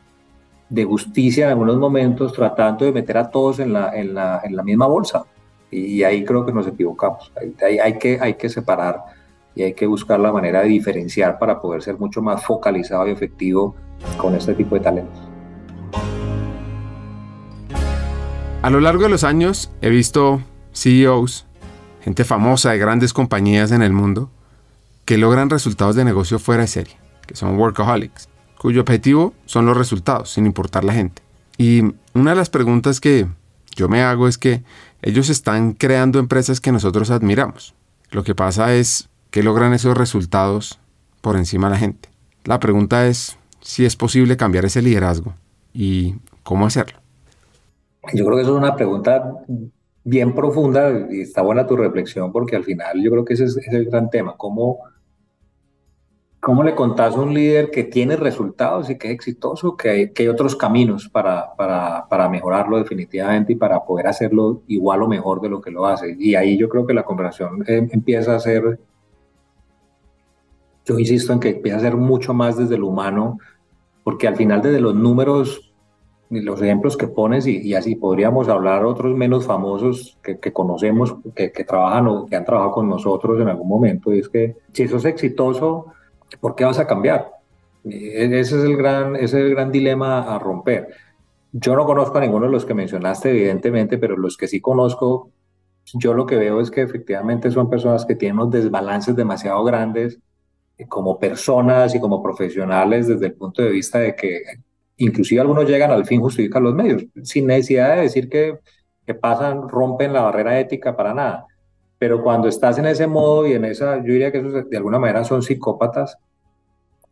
de, justicia en algunos momentos, tratando de meter a todos en la, en la, en la misma bolsa. Y, ahí creo que nos equivocamos. Hay, hay, que, hay que separar y hay que buscar la manera de diferenciar para poder ser mucho más focalizado y efectivo con este tipo de talentos. A lo largo de los años he visto CEOs, gente famosa de grandes compañías en el mundo, que logran resultados de negocio fuera de serie, que son workaholics, cuyo objetivo son los resultados, sin importar la gente. Y una de las preguntas que yo me hago es que ellos están creando empresas que nosotros admiramos. Lo que pasa es que logran esos resultados por encima de la gente. La pregunta es si es posible cambiar ese liderazgo y cómo hacerlo. Yo creo que eso es una pregunta bien profunda y está buena tu reflexión porque al final yo creo que ese es, el gran tema. ¿Cómo, ¿Cómo le contás a un líder que tiene resultados y que es exitoso, que hay, que hay otros caminos para, para, para, mejorarlo definitivamente y para poder hacerlo igual o mejor de lo que lo hace? Y ahí yo creo que la conversación eh, empieza a ser, yo insisto en que empieza a ser mucho más desde lo humano, porque al final desde los números los ejemplos que pones y, así podríamos hablar otros menos famosos que, conocemos, que, trabajan o que han trabajado con nosotros en algún momento. Y es que si eso es exitoso, ¿por qué vas a cambiar? E, ese es el gran, ese es el gran dilema a romper. Yo no conozco a ninguno de los que mencionaste, evidentemente, pero los que sí conozco, yo lo que veo es que efectivamente son personas que tienen unos desbalances demasiado grandes eh, como personas y como profesionales desde el punto de vista de que inclusive algunos llegan al fin justificar los medios, sin necesidad de decir que, que pasan, rompen la barrera ética para nada. Pero cuando estás en ese modo y en esa, yo diría que de alguna manera son psicópatas,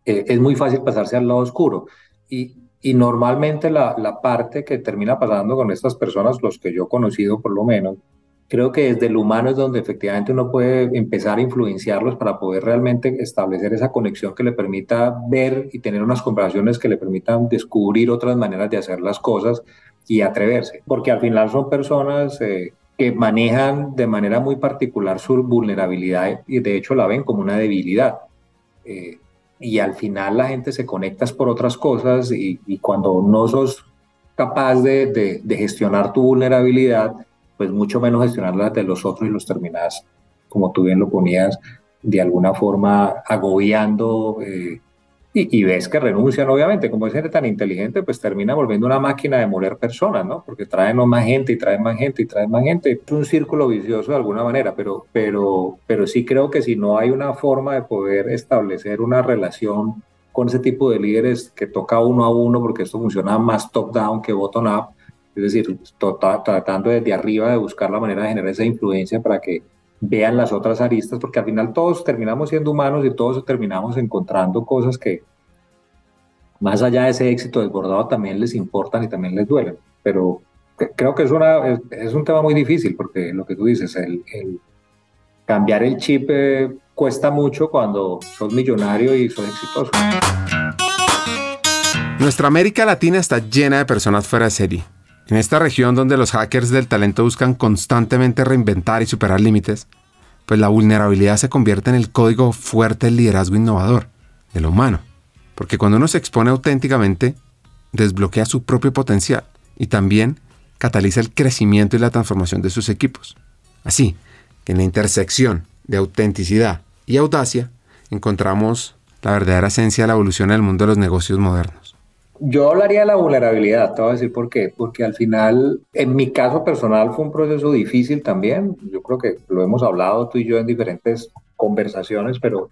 eh, es muy fácil pasarse al lado oscuro. Y, y normalmente la, la, parte que termina pasando con estas personas, los que yo he conocido por lo menos, creo que desde el humano es donde efectivamente uno puede empezar a influenciarlos para poder realmente establecer esa conexión que le permita ver y tener unas conversaciones que le permitan descubrir otras maneras de hacer las cosas y atreverse, porque al final son personas eh, que manejan de manera muy particular su vulnerabilidad y de hecho la ven como una debilidad. Eh, y al final la gente se conecta por otras cosas y, y cuando no sos capaz de, de, de gestionar tu vulnerabilidad, pues mucho menos gestionar las de los otros y los terminas, como tú bien lo ponías, de alguna forma agobiando eh, y, ves que renuncian, obviamente, como es gente tan inteligente, pues termina volviendo una máquina de moler personas, ¿no? Porque traen más gente y traen más gente y traen más gente. Es un círculo vicioso de alguna manera, pero, pero, pero sí creo que si no hay una forma de poder establecer una relación con ese tipo de líderes que toca uno a uno, porque esto funciona más top-down que bottom-up, es decir, tratando desde arriba de buscar la manera de generar esa influencia para que vean las otras aristas, porque al final todos terminamos siendo humanos y todos terminamos encontrando cosas que, más allá de ese éxito desbordado, también les importan y también les duelen. Pero creo que es, una, es, un tema muy difícil, porque lo que tú dices, el, cambiar el chip eh, cuesta mucho cuando sos millonario y sos exitoso. Nuestra América Latina está llena de personas fuera de serie en esta región donde los hackers del talento buscan constantemente reinventar y superar límites, pues la vulnerabilidad se convierte en el código fuerte del liderazgo innovador, de lo humano. Porque cuando uno se expone auténticamente, desbloquea su propio potencial y también cataliza el crecimiento y la transformación de sus equipos. Así que en la intersección de autenticidad y audacia encontramos la verdadera esencia de la evolución del mundo de los negocios modernos. Yo hablaría de la vulnerabilidad, te voy a decir por qué. Porque al final, en mi caso personal, fue un proceso difícil también. Yo creo que lo hemos hablado tú y yo en diferentes conversaciones, pero,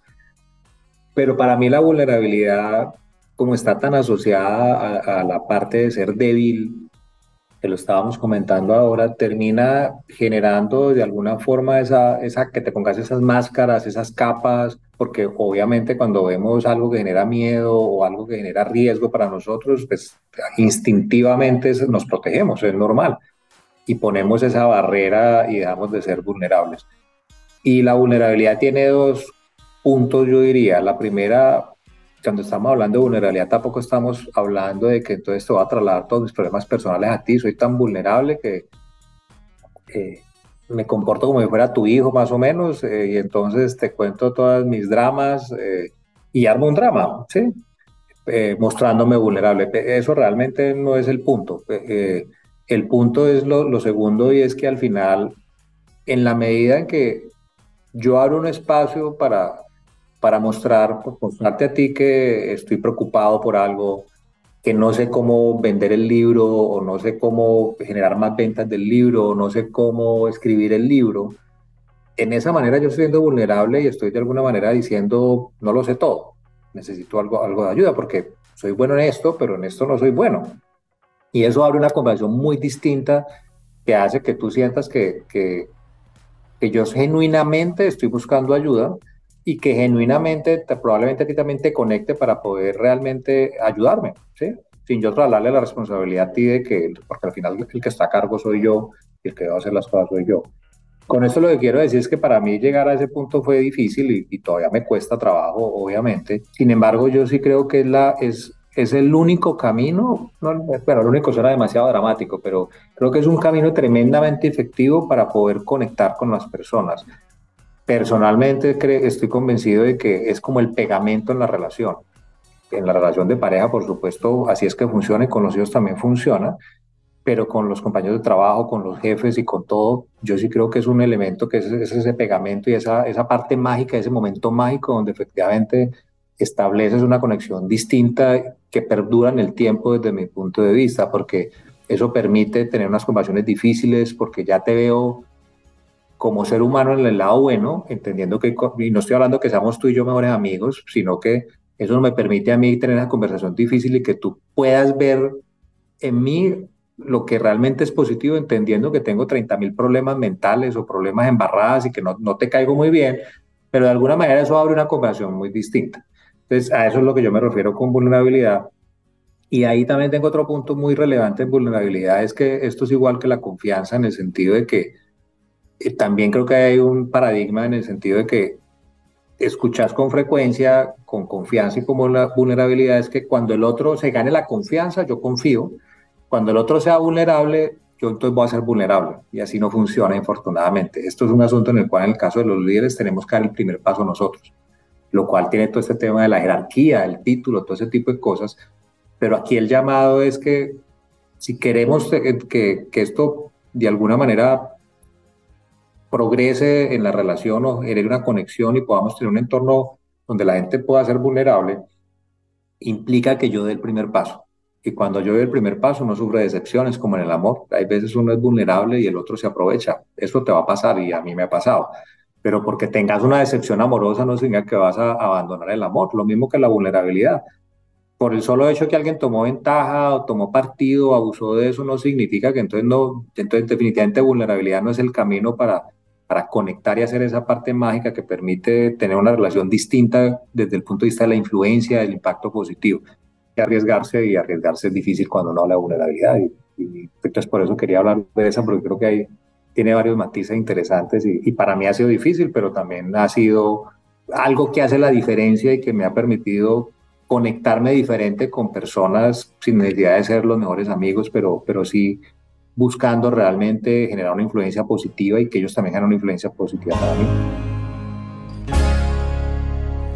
pero para mí la vulnerabilidad, como está tan asociada a, a la parte de ser débil, lo estábamos comentando ahora, termina generando de alguna forma esa, esa que te pongas esas máscaras, esas capas, porque obviamente cuando vemos algo que genera miedo o algo que genera riesgo para nosotros, pues instintivamente nos protegemos, es normal, y ponemos esa barrera y dejamos de ser vulnerables. Y la vulnerabilidad tiene dos puntos, yo diría. La primera, cuando estamos hablando de vulnerabilidad, tampoco estamos hablando de que entonces te va a trasladar todos mis problemas personales a ti. Soy tan vulnerable que me comporto como si fuera tu hijo, más o menos, eh, y entonces te cuento todas mis dramas eh, y armo un drama, ¿sí? Eh, mostrándome vulnerable. Eso realmente no es el punto. el punto es lo, lo segundo y es que al final, en la medida en que yo abro un espacio para para mostrar, pues, mostrarte a ti que estoy preocupado por algo, que no sé cómo vender el libro o no sé cómo generar más ventas del libro o no sé cómo escribir el libro. En esa manera yo estoy siendo vulnerable y estoy de alguna manera diciendo, no lo sé todo, necesito algo, algo de ayuda porque soy bueno en esto, pero en esto no soy bueno. Y eso abre una conversación muy distinta que hace que tú sientas que, que, que yo genuinamente estoy buscando ayuda y que genuinamente te, probablemente a ti también te conecte para poder realmente ayudarme, ¿sí? Sin yo trasladarle la responsabilidad a ti de que, porque al final el que está a cargo soy yo y el que va a hacer las cosas soy yo. Con esto lo que quiero decir es que para mí llegar a ese punto fue difícil y, todavía me cuesta trabajo, obviamente. Sin embargo, yo sí creo que es, la, es, es el único camino, no, bueno, el único suena demasiado dramático, pero creo que es un camino tremendamente efectivo para poder conectar con las personas. Personalmente estoy convencido de que es como el pegamento en la relación. En la relación de pareja, por supuesto, así es que funciona y con los hijos también funciona, pero con los compañeros de trabajo, con los jefes y con todo, yo sí creo que es un elemento que es, ese pegamento y esa, esa parte mágica, ese momento mágico donde efectivamente estableces una conexión distinta que perdura en el tiempo desde mi punto de vista, porque eso permite tener unas conversaciones difíciles, porque ya te veo como ser humano en el lado bueno, entendiendo que, y no estoy hablando que seamos tú y yo mejores amigos, sino que eso me permite a mí tener esa conversación difícil y que tú puedas ver en mí lo que realmente es positivo, entendiendo que tengo 30 mil problemas mentales o problemas embarradas y que no, no te caigo muy bien, pero de alguna manera eso abre una conversación muy distinta. Entonces, a eso es lo que yo me refiero con vulnerabilidad. Y ahí también tengo otro punto muy relevante en vulnerabilidad, es que esto es igual que la confianza en el sentido de que también creo que hay un paradigma en el sentido de que escuchas con frecuencia, con confianza y como la vulnerabilidad es que cuando el otro se gane la confianza, yo confío. Cuando el otro sea vulnerable, yo entonces voy a ser vulnerable. Y así no funciona, infortunadamente. Esto es un asunto en el cual, en el caso de los líderes, tenemos que dar el primer paso nosotros. Lo cual tiene todo este tema de la jerarquía, el título, todo ese tipo de cosas. Pero aquí el llamado es que si queremos que, que esto de alguna manera progrese en la relación o genere una conexión y podamos tener un entorno donde la gente pueda ser vulnerable, implica que yo dé el primer paso. Y cuando yo doy el primer paso no sufre decepciones como en el amor. Hay veces uno es vulnerable y el otro se aprovecha. Eso te va a pasar y a mí me ha pasado. Pero porque tengas una decepción amorosa no significa que vas a abandonar el amor. Lo mismo que la vulnerabilidad. Por el solo hecho que alguien tomó ventaja o tomó partido abusó de eso no significa que entonces no, entonces definitivamente vulnerabilidad no es el camino para, para conectar y hacer esa parte mágica que permite tener una relación distinta desde el punto de vista de la influencia, del impacto positivo. Y arriesgarse, y arriesgarse es difícil cuando no habla de vulnerabilidad. Y, y, entonces por eso quería hablar de esa, porque creo que hay, tiene varios matices interesantes y, y para mí ha sido difícil, pero también ha sido algo que hace la diferencia y que me ha permitido conectarme diferente con personas sin necesidad de ser los mejores amigos, pero, pero sí buscando realmente generar una influencia positiva y que ellos también generen una influencia positiva para mí.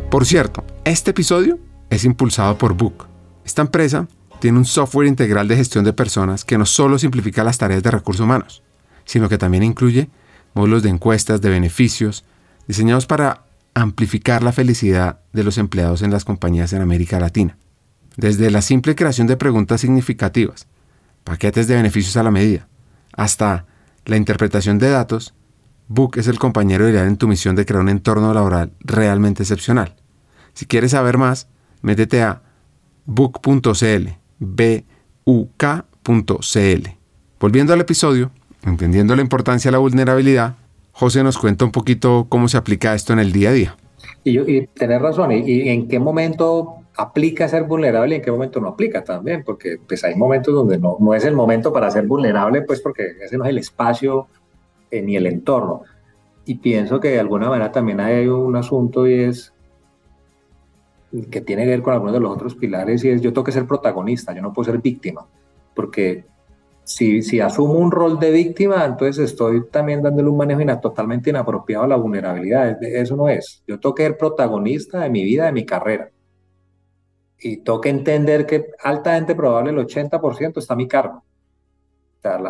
Por cierto, este episodio es impulsado por Book. Esta empresa tiene un software integral de gestión de personas que no solo simplifica las tareas de recursos humanos, sino que también incluye módulos de encuestas de beneficios diseñados para amplificar la felicidad de los empleados en las compañías en América Latina. Desde la simple creación de preguntas significativas, paquetes de beneficios a la medida, hasta la interpretación de datos, Book es el compañero ideal en tu misión de crear un entorno laboral realmente excepcional. Si quieres saber más, métete a book.cl, b u k.cl. Volviendo al episodio, entendiendo la importancia de la vulnerabilidad, José nos cuenta un poquito cómo se aplica esto en el día a día. Y, y tenés razón, y, en qué momento aplica ser vulnerable y en qué momento no aplica también, porque pues hay momentos donde no, no es el momento para ser vulnerable, pues porque ese no es el espacio eh, ni el entorno. Y pienso que de alguna manera también hay un asunto y es que tiene que ver con algunos de los otros pilares y es yo tengo que ser protagonista, yo no puedo ser víctima, porque si, si asumo un rol de víctima, entonces estoy también dándole un manejo totalmente inapropiado a la vulnerabilidad. Eso no es. Yo tengo que ser protagonista de mi vida, de mi carrera. Y que entender que altamente probable el 80% está a mi cargo.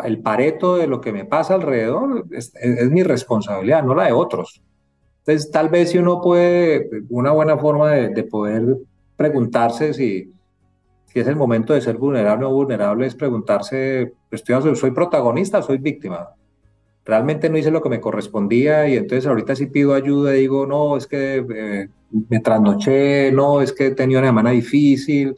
el pareto de lo que me pasa alrededor es, mi responsabilidad, no la de otros. Entonces, tal vez si uno puede, una buena forma de, de poder preguntarse si, si es el momento de ser vulnerable o vulnerable, es preguntarse, estoy, ¿soy protagonista o soy víctima? Realmente no hice lo que me correspondía y entonces ahorita si pido ayuda y digo, no, es que eh, me trasnoché, no, es que he tenido una semana difícil.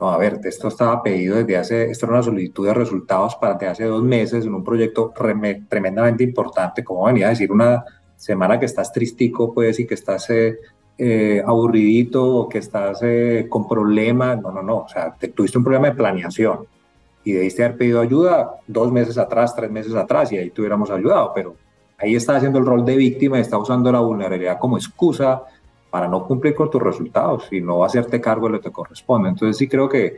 No, a ver, esto estaba pedido desde hace, esto era una solicitud de resultados para desde hace dos meses en un proyecto tremendamente importante, como venía a decir, una semana que estás tristico, puede decir que estás... Eh, eh, aburridito o que estás eh, con problemas. No, no, no. O sea, te, tuviste un problema de planeación y debiste haber pedido ayuda dos meses atrás, tres meses atrás y ahí te hubiéramos ayudado. Pero ahí está haciendo el rol de víctima y está usando la vulnerabilidad como excusa para no cumplir con tus resultados y no hacerte cargo de lo que te corresponde. Entonces sí creo que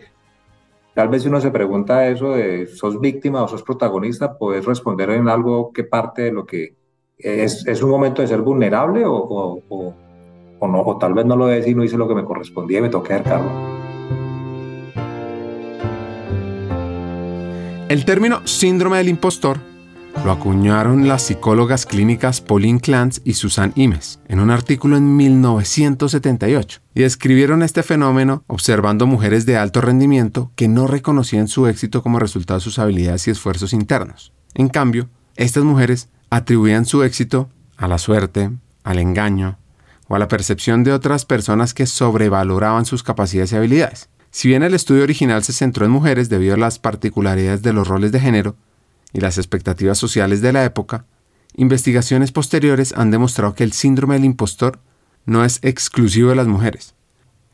tal vez si uno se pregunta eso de sos víctima o sos protagonista, puedes responder en algo que parte de lo que es, es un momento de ser vulnerable o, o o, tal vez no lo decir y no hice lo que me correspondía y me toqué cargo. El término síndrome del impostor lo acuñaron las psicólogas clínicas Pauline Clance y Susan Imes en un artículo en 1978 y describieron este fenómeno observando mujeres de alto rendimiento que no reconocían su éxito como resultado de sus habilidades y esfuerzos internos. En cambio, estas mujeres atribuían su éxito a la suerte, al engaño, o a la percepción de otras personas que sobrevaloraban sus capacidades y habilidades. Si bien el estudio original se centró en mujeres debido a las particularidades de los roles de género y las expectativas sociales de la época, investigaciones posteriores han demostrado que el síndrome del impostor no es exclusivo de las mujeres.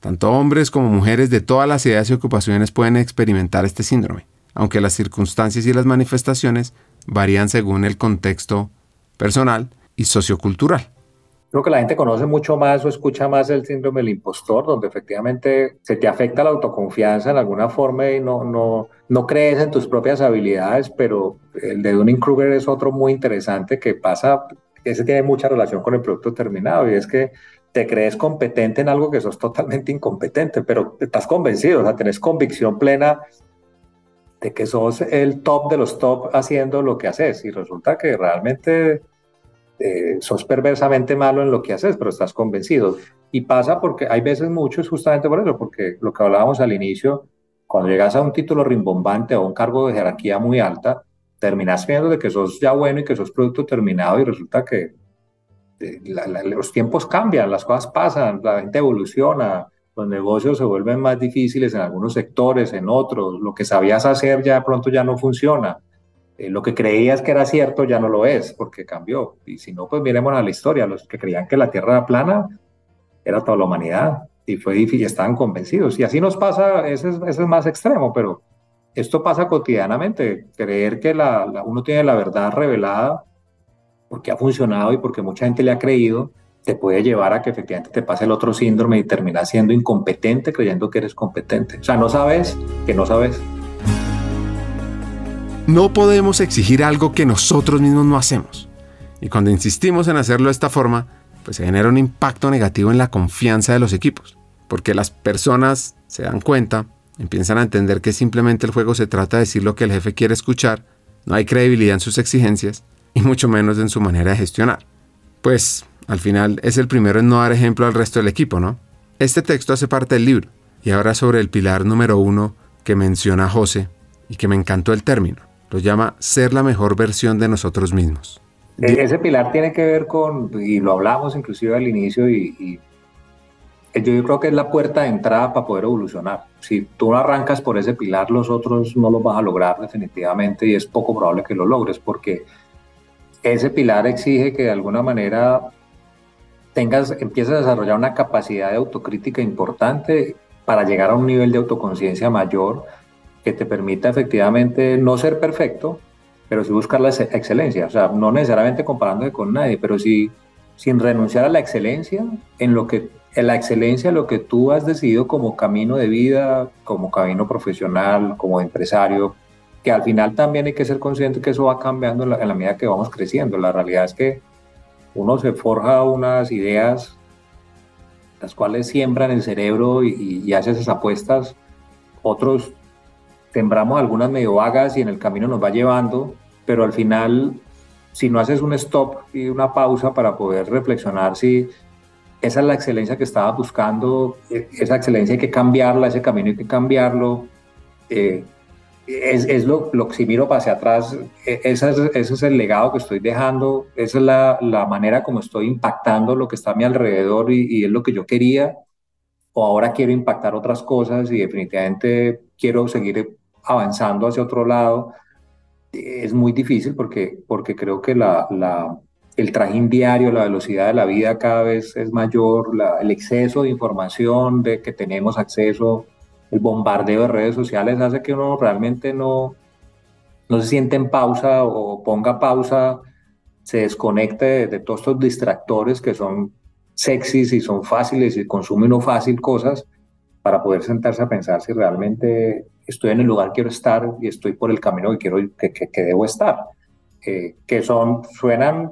Tanto hombres como mujeres de todas las edades y ocupaciones pueden experimentar este síndrome, aunque las circunstancias y las manifestaciones varían según el contexto personal y sociocultural. Creo que la gente conoce mucho más o escucha más el síndrome del impostor, donde efectivamente se te afecta la autoconfianza en alguna forma y no, no, no crees en tus propias habilidades, pero el de Dunning-Kruger es otro muy interesante que pasa, ese tiene mucha relación con el producto terminado y es que te crees competente en algo que sos totalmente incompetente, pero estás convencido, o sea, tenés convicción plena de que sos el top de los top haciendo lo que haces y resulta que realmente eh, sos perversamente malo en lo que haces, pero estás convencido. Y pasa porque hay veces mucho, es justamente por eso, porque lo que hablábamos al inicio, cuando llegas a un título rimbombante o un cargo de jerarquía muy alta, terminas viendo de que sos ya bueno y que sos producto terminado y resulta que eh, los tiempos cambian, las cosas pasan, la gente evoluciona, los negocios se vuelven más difíciles en algunos sectores, en otros, lo que sabías hacer ya de pronto ya no funciona. Eh, lo que creías que era cierto ya no lo es, porque cambió. Y si no, pues miremos a la historia. Los que creían que la Tierra era plana, era toda la humanidad. Y fue difícil, estaban convencidos. Y así nos pasa, ese es, más extremo, pero esto pasa cotidianamente. Creer que la, uno tiene la verdad revelada porque ha funcionado y porque mucha gente le ha creído, te puede llevar a que efectivamente te pase el otro síndrome y terminas siendo incompetente creyendo que eres competente. O sea, no sabes que no sabes. No podemos exigir algo que nosotros mismos no hacemos. Y cuando insistimos en hacerlo de esta forma, pues se genera un impacto negativo en la confianza de los equipos, porque las personas se dan cuenta, empiezan a entender que simplemente el juego se trata de decir lo que el jefe quiere escuchar, no hay credibilidad en sus exigencias y mucho menos en su manera de gestionar. Pues al final es el primero en no dar ejemplo al resto del equipo, ¿no? Este texto hace parte del libro y ahora sobre el pilar número uno que menciona José y que me encantó el término. Lo llama ser la mejor versión de nosotros mismos. E-, ese pilar tiene que ver con, y lo hablamos inclusive al inicio, y, yo, creo que es la puerta de entrada para poder evolucionar. Si tú arrancas por ese pilar, los otros no los vas a lograr definitivamente y es poco probable que lo logres porque ese pilar exige que de alguna manera tengas, empieces a desarrollar una capacidad de autocrítica importante para llegar a un nivel de autoconciencia mayor que te permita efectivamente no ser perfecto, pero sí buscar la excelencia. O sea, no necesariamente comparándose con nadie, pero sí sin renunciar a la excelencia en lo que en la excelencia lo que tú has decidido como camino de vida, como camino profesional, como empresario, que al final también hay que ser consciente que eso va cambiando en la, medida que vamos creciendo. La realidad es que uno se forja unas ideas las cuales siembran el cerebro y, y hace esas apuestas, otros sembramos algunas medio vagas y en el camino nos va llevando, pero al final, si no haces un stop y una pausa para poder reflexionar si esa es la excelencia que estaba buscando, esa excelencia hay que cambiarla, ese camino hay que cambiarlo, eh, es, es lo, lo, si miro hacia atrás, e, ese es, ese es el legado que estoy dejando, esa es la, la, manera como estoy impactando lo que está a mi alrededor y, y es lo que yo quería, o ahora quiero impactar otras cosas y definitivamente quiero seguir avanzando hacia otro lado, es muy difícil porque, porque creo que la, la, el trajín diario, la velocidad de la vida cada vez es mayor, el exceso de información de que tenemos acceso, el bombardeo de redes sociales hace que uno realmente no, no se siente en pausa o ponga pausa, se desconecte de, de todos estos distractores que son sexys y son fáciles y consume uno fácil cosas para poder sentarse a pensar si realmente estoy en el lugar que quiero estar y estoy por el camino que quiero que, que, debo estar. que son, suenan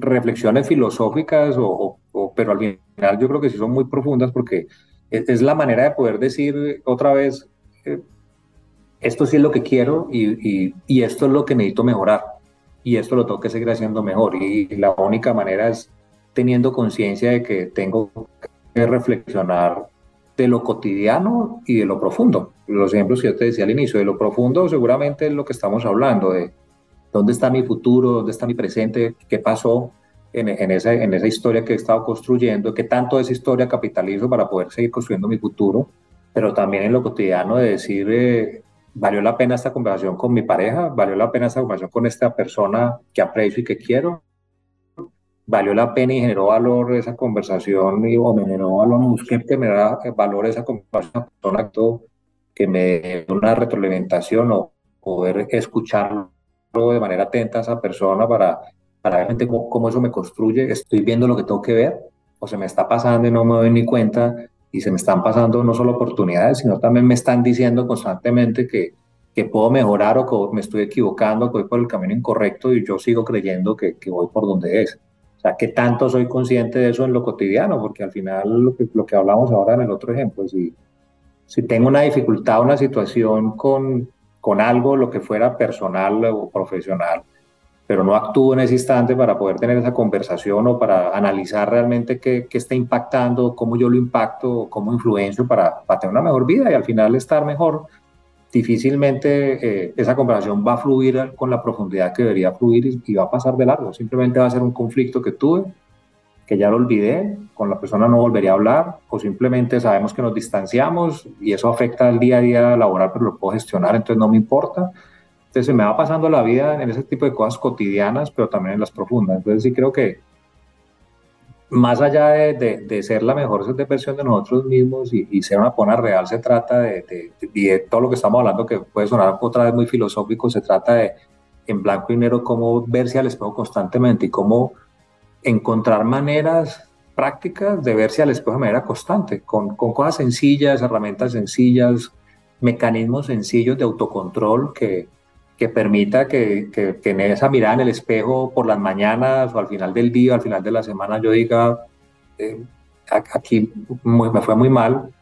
reflexiones filosóficas, o, pero al final yo creo que sí son muy profundas porque es, la manera de poder decir otra vez, eh, esto sí es lo que quiero y, y, y, esto es lo que necesito mejorar y esto lo tengo que seguir haciendo mejor y la única manera es teniendo conciencia de que tengo que reflexionar de lo cotidiano y de lo profundo. Los ejemplos que yo te decía al inicio, de lo profundo seguramente es lo que estamos hablando, de dónde está mi futuro, dónde está mi presente, qué pasó en, en, esa, en esa historia que he estado construyendo, qué tanto de esa historia capitalizo para poder seguir construyendo mi futuro, pero también en lo cotidiano de decir, eh, ¿valió la pena esta conversación con mi pareja? ¿Valió la pena esta conversación con esta persona que aprecio y que quiero? Valió la pena y generó valor esa conversación y, o me generó valor, busqué me da valor esa conversación, que me dé una retroalimentación o poder escucharlo de manera atenta a esa persona para, para ver cómo, cómo eso me construye, estoy viendo lo que tengo que ver o se me está pasando y no me doy ni cuenta y se me están pasando no solo oportunidades, sino también me están diciendo constantemente que, que puedo mejorar o que me estoy equivocando, que voy por el camino incorrecto y yo sigo creyendo que, que voy por donde es. O sea, ¿qué tanto soy consciente de eso en lo cotidiano? Porque al final lo que, lo que hablamos ahora en el otro ejemplo, si, si tengo una dificultad, una situación con, con algo, lo que fuera personal o profesional, pero no actúo en ese instante para poder tener esa conversación o para analizar realmente qué, qué está impactando, cómo yo lo impacto, cómo influencio para, para tener una mejor vida y al final estar mejor, difícilmente eh, esa comparación va a fluir con la profundidad que debería fluir y, va a pasar de largo. Simplemente va a ser un conflicto que tuve, que ya lo olvidé, con la persona no volvería a hablar, o simplemente sabemos que nos distanciamos y eso afecta al día a día laboral, pero lo puedo gestionar, entonces no me importa. Entonces se me va pasando la vida en ese tipo de cosas cotidianas, pero también en las profundas. Entonces sí creo que más allá de, de, ser la mejor versión de nosotros mismos y, ser una pona real, se trata de, de, todo lo que estamos hablando, que puede sonar otra vez muy filosófico, se trata de en blanco y negro cómo verse al espejo constantemente y cómo encontrar maneras prácticas de verse al espejo de manera constante, con, con cosas sencillas, herramientas sencillas, mecanismos sencillos de autocontrol que, que permita que, que, en esa mirada en el espejo por las mañanas o al final del día, al final de la semana, yo diga, eh, aquí me fue muy mal,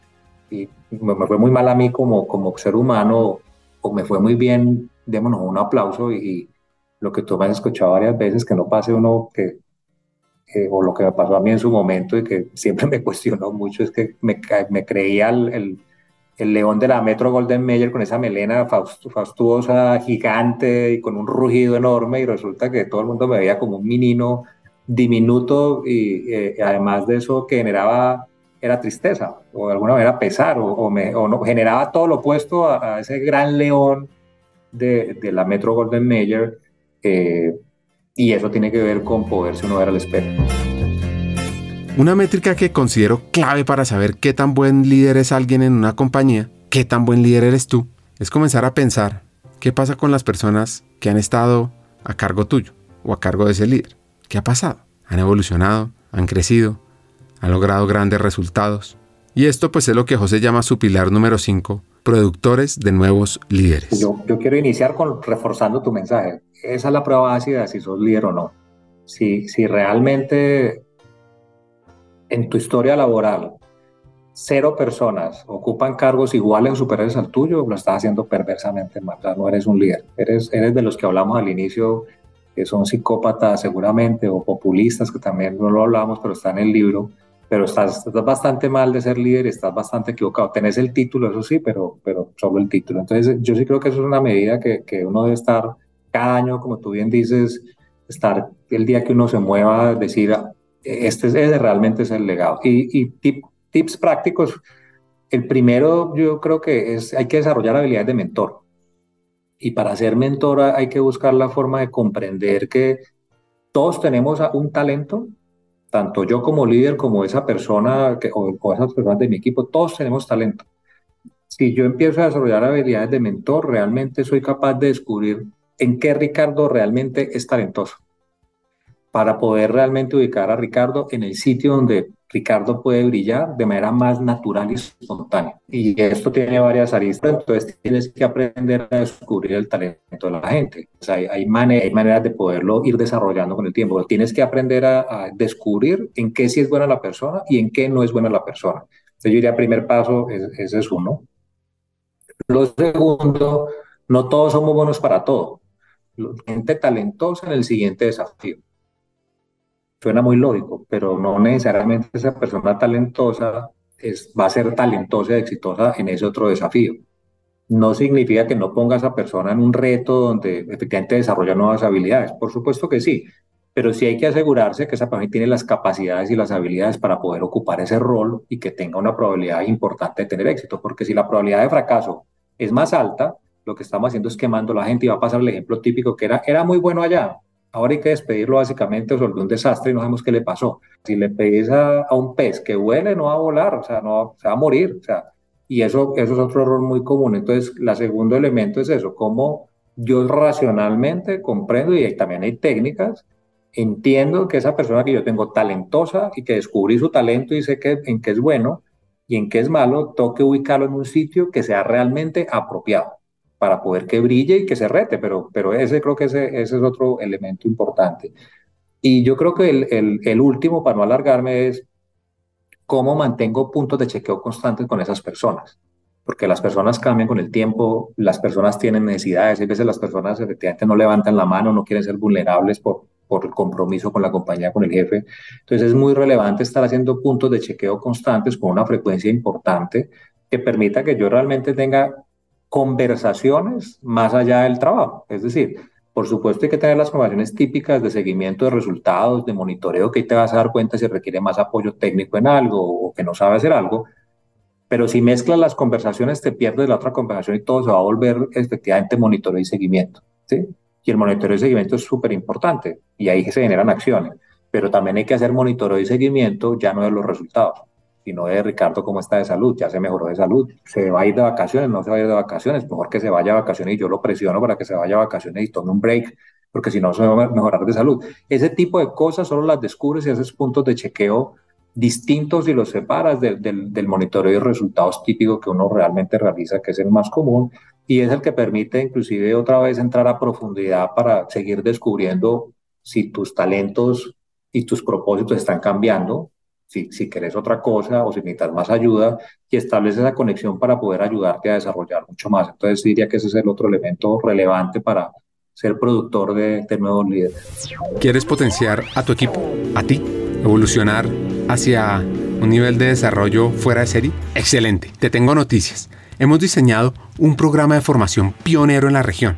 y me fue muy mal a mí como, como ser humano, o me fue muy bien, démonos un aplauso y, lo que tú me has escuchado varias veces, que no pase uno que, o lo que me pasó a mí en su momento y que siempre <laughs> me cuestionó mucho, es que me, me creía el, el, león de la Metro Golden Mayer con esa melena fastuosa, gigante y con un rugido enorme y resulta que todo el mundo me veía como un menino diminuto y eh, además de eso que generaba era tristeza o de alguna manera pesar o, no, generaba todo lo opuesto a, ese gran león de, de la Metro Golden Mayer eh, y eso tiene que ver con poderse uno ver al espejo. Una métrica que considero clave para saber qué tan buen líder es alguien en una compañía, qué tan buen líder eres tú, es comenzar a pensar qué pasa con las personas que han estado a cargo tuyo o a cargo de ese líder. ¿Qué ha pasado? ¿Han evolucionado? ¿Han crecido? ¿Han logrado grandes resultados? Y esto pues es lo que José llama su pilar número 5, productores de nuevos líderes. Yo, yo, quiero iniciar con reforzando tu mensaje. Esa es la prueba ácida de si sos líder o no. Si, si realmente en tu historia laboral cero personas ocupan cargos iguales o superiores al tuyo, lo estás haciendo perversamente mal. no eres un líder. Eres, eres de los que hablamos al inicio que son psicópatas seguramente o populistas, que también no lo hablamos, pero está en el libro, pero estás, estás bastante mal de ser líder, estás bastante equivocado. Tenés el título, eso sí, pero, pero solo el título. Entonces yo sí creo que eso es una medida que, que uno debe estar cada año, como tú bien dices, estar el día que uno se mueva, decir, este es, realmente es el legado. Y, tips prácticos, el primero yo creo que es, hay que desarrollar habilidades de mentor. Y para ser mentora hay que buscar la forma de comprender que todos tenemos un talento, tanto yo como líder, como esa persona que, o, o esas personas de mi equipo, todos tenemos talento. Si yo empiezo a desarrollar habilidades de mentor, realmente soy capaz de descubrir en qué Ricardo realmente es talentoso para poder realmente ubicar a Ricardo en el sitio donde Ricardo puede brillar de manera más natural y espontánea. Y esto tiene varias aristas, entonces tienes que aprender a descubrir el talento de la gente. hay, hay, maneras de poderlo ir desarrollando con el tiempo. Tienes que aprender a, descubrir en qué sí es buena la persona y en qué no es buena la persona. Entonces yo diría, primer paso, ese es uno. Lo segundo, no todos somos buenos para todo. Gente talentosa en el siguiente desafío Suena muy lógico, pero no necesariamente esa persona talentosa es, va a ser talentosa y exitosa en ese otro desafío. No significa que no ponga a esa persona en un reto donde efectivamente desarrolla nuevas habilidades. Por supuesto que sí, pero sí hay que asegurarse que esa persona tiene las capacidades y las habilidades para poder ocupar ese rol y que tenga una probabilidad importante de tener éxito, porque si la probabilidad de fracaso es más alta, lo que estamos haciendo es quemando la gente y va a pasar el ejemplo típico que era, era muy bueno allá, Ahora hay que despedirlo básicamente sobre un desastre y no sabemos qué le pasó. Si le pedís a, un pez que huele, no va a volar, o sea, no, se va a morir. O sea, y eso, eso es otro error muy común. Entonces, el segundo elemento es eso, cómo yo racionalmente comprendo y también hay técnicas, entiendo que esa persona que yo tengo talentosa y que descubrí su talento y sé que, en qué es bueno y en qué es malo, tengo que ubicarlo en un sitio que sea realmente apropiado para poder que brille y que se rete, pero, pero ese creo que ese, ese es otro elemento importante. Y yo creo que el, el, el, último, para no alargarme, es cómo mantengo puntos de chequeo constantes con esas personas. Porque las personas cambian con el tiempo, las personas tienen necesidades, a veces las personas efectivamente no levantan la mano, no quieren ser vulnerables por, por el compromiso con la compañía, con el jefe. Entonces es muy relevante estar haciendo puntos de chequeo constantes con una frecuencia importante que permita que yo realmente tenga conversaciones más allá del trabajo. Es decir, por supuesto hay que tener las conversaciones típicas de seguimiento de resultados, de monitoreo, que ahí te vas a dar cuenta si requiere más apoyo técnico en algo o que no sabe hacer algo. Pero si mezclas las conversaciones, te pierdes la otra conversación y todo se va a volver efectivamente monitoreo y seguimiento. ¿sí? Y el monitoreo y seguimiento es súper importante y ahí se generan acciones. Pero también hay que hacer monitoreo y seguimiento ya no de los resultados sino de Ricardo cómo está de salud, ya se mejoró de salud, se va a ir de vacaciones, no se va a ir de vacaciones, mejor que se vaya a vacaciones y yo lo presiono para que se vaya a vacaciones y tome un break, porque si no se va a mejorar de salud. Ese tipo de cosas solo las descubres y haces puntos de chequeo distintos y los separas del, del, monitoreo y resultados típicos que uno realmente realiza, que es el más común, y es el que permite inclusive otra vez entrar a profundidad para seguir descubriendo si tus talentos y tus propósitos están cambiando, si, si otra cosa o si necesitas más ayuda y establece esa conexión para poder ayudarte a desarrollar mucho más. Entonces diría que ese es el otro elemento relevante para ser productor de, de nuevos líderes. ¿Quieres potenciar a tu equipo, a ti, evolucionar hacia un nivel de desarrollo fuera de serie? Excelente, te tengo noticias hemos diseñado un programa de formación pionero en la región,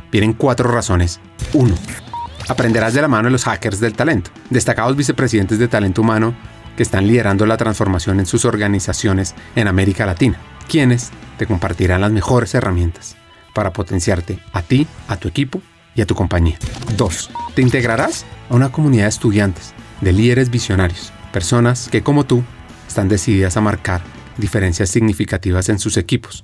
vienen cuatro razones. Uno, aprenderás de la mano de los hackers del talento, destacados vicepresidentes de talento humano que están liderando la transformación en sus organizaciones en América Latina, quienes te compartirán las mejores herramientas para potenciarte a ti, a tu equipo y a tu compañía. 2. Te integrarás a una comunidad de estudiantes, de líderes visionarios, personas que como tú están decididas a marcar diferencias significativas en sus equipos,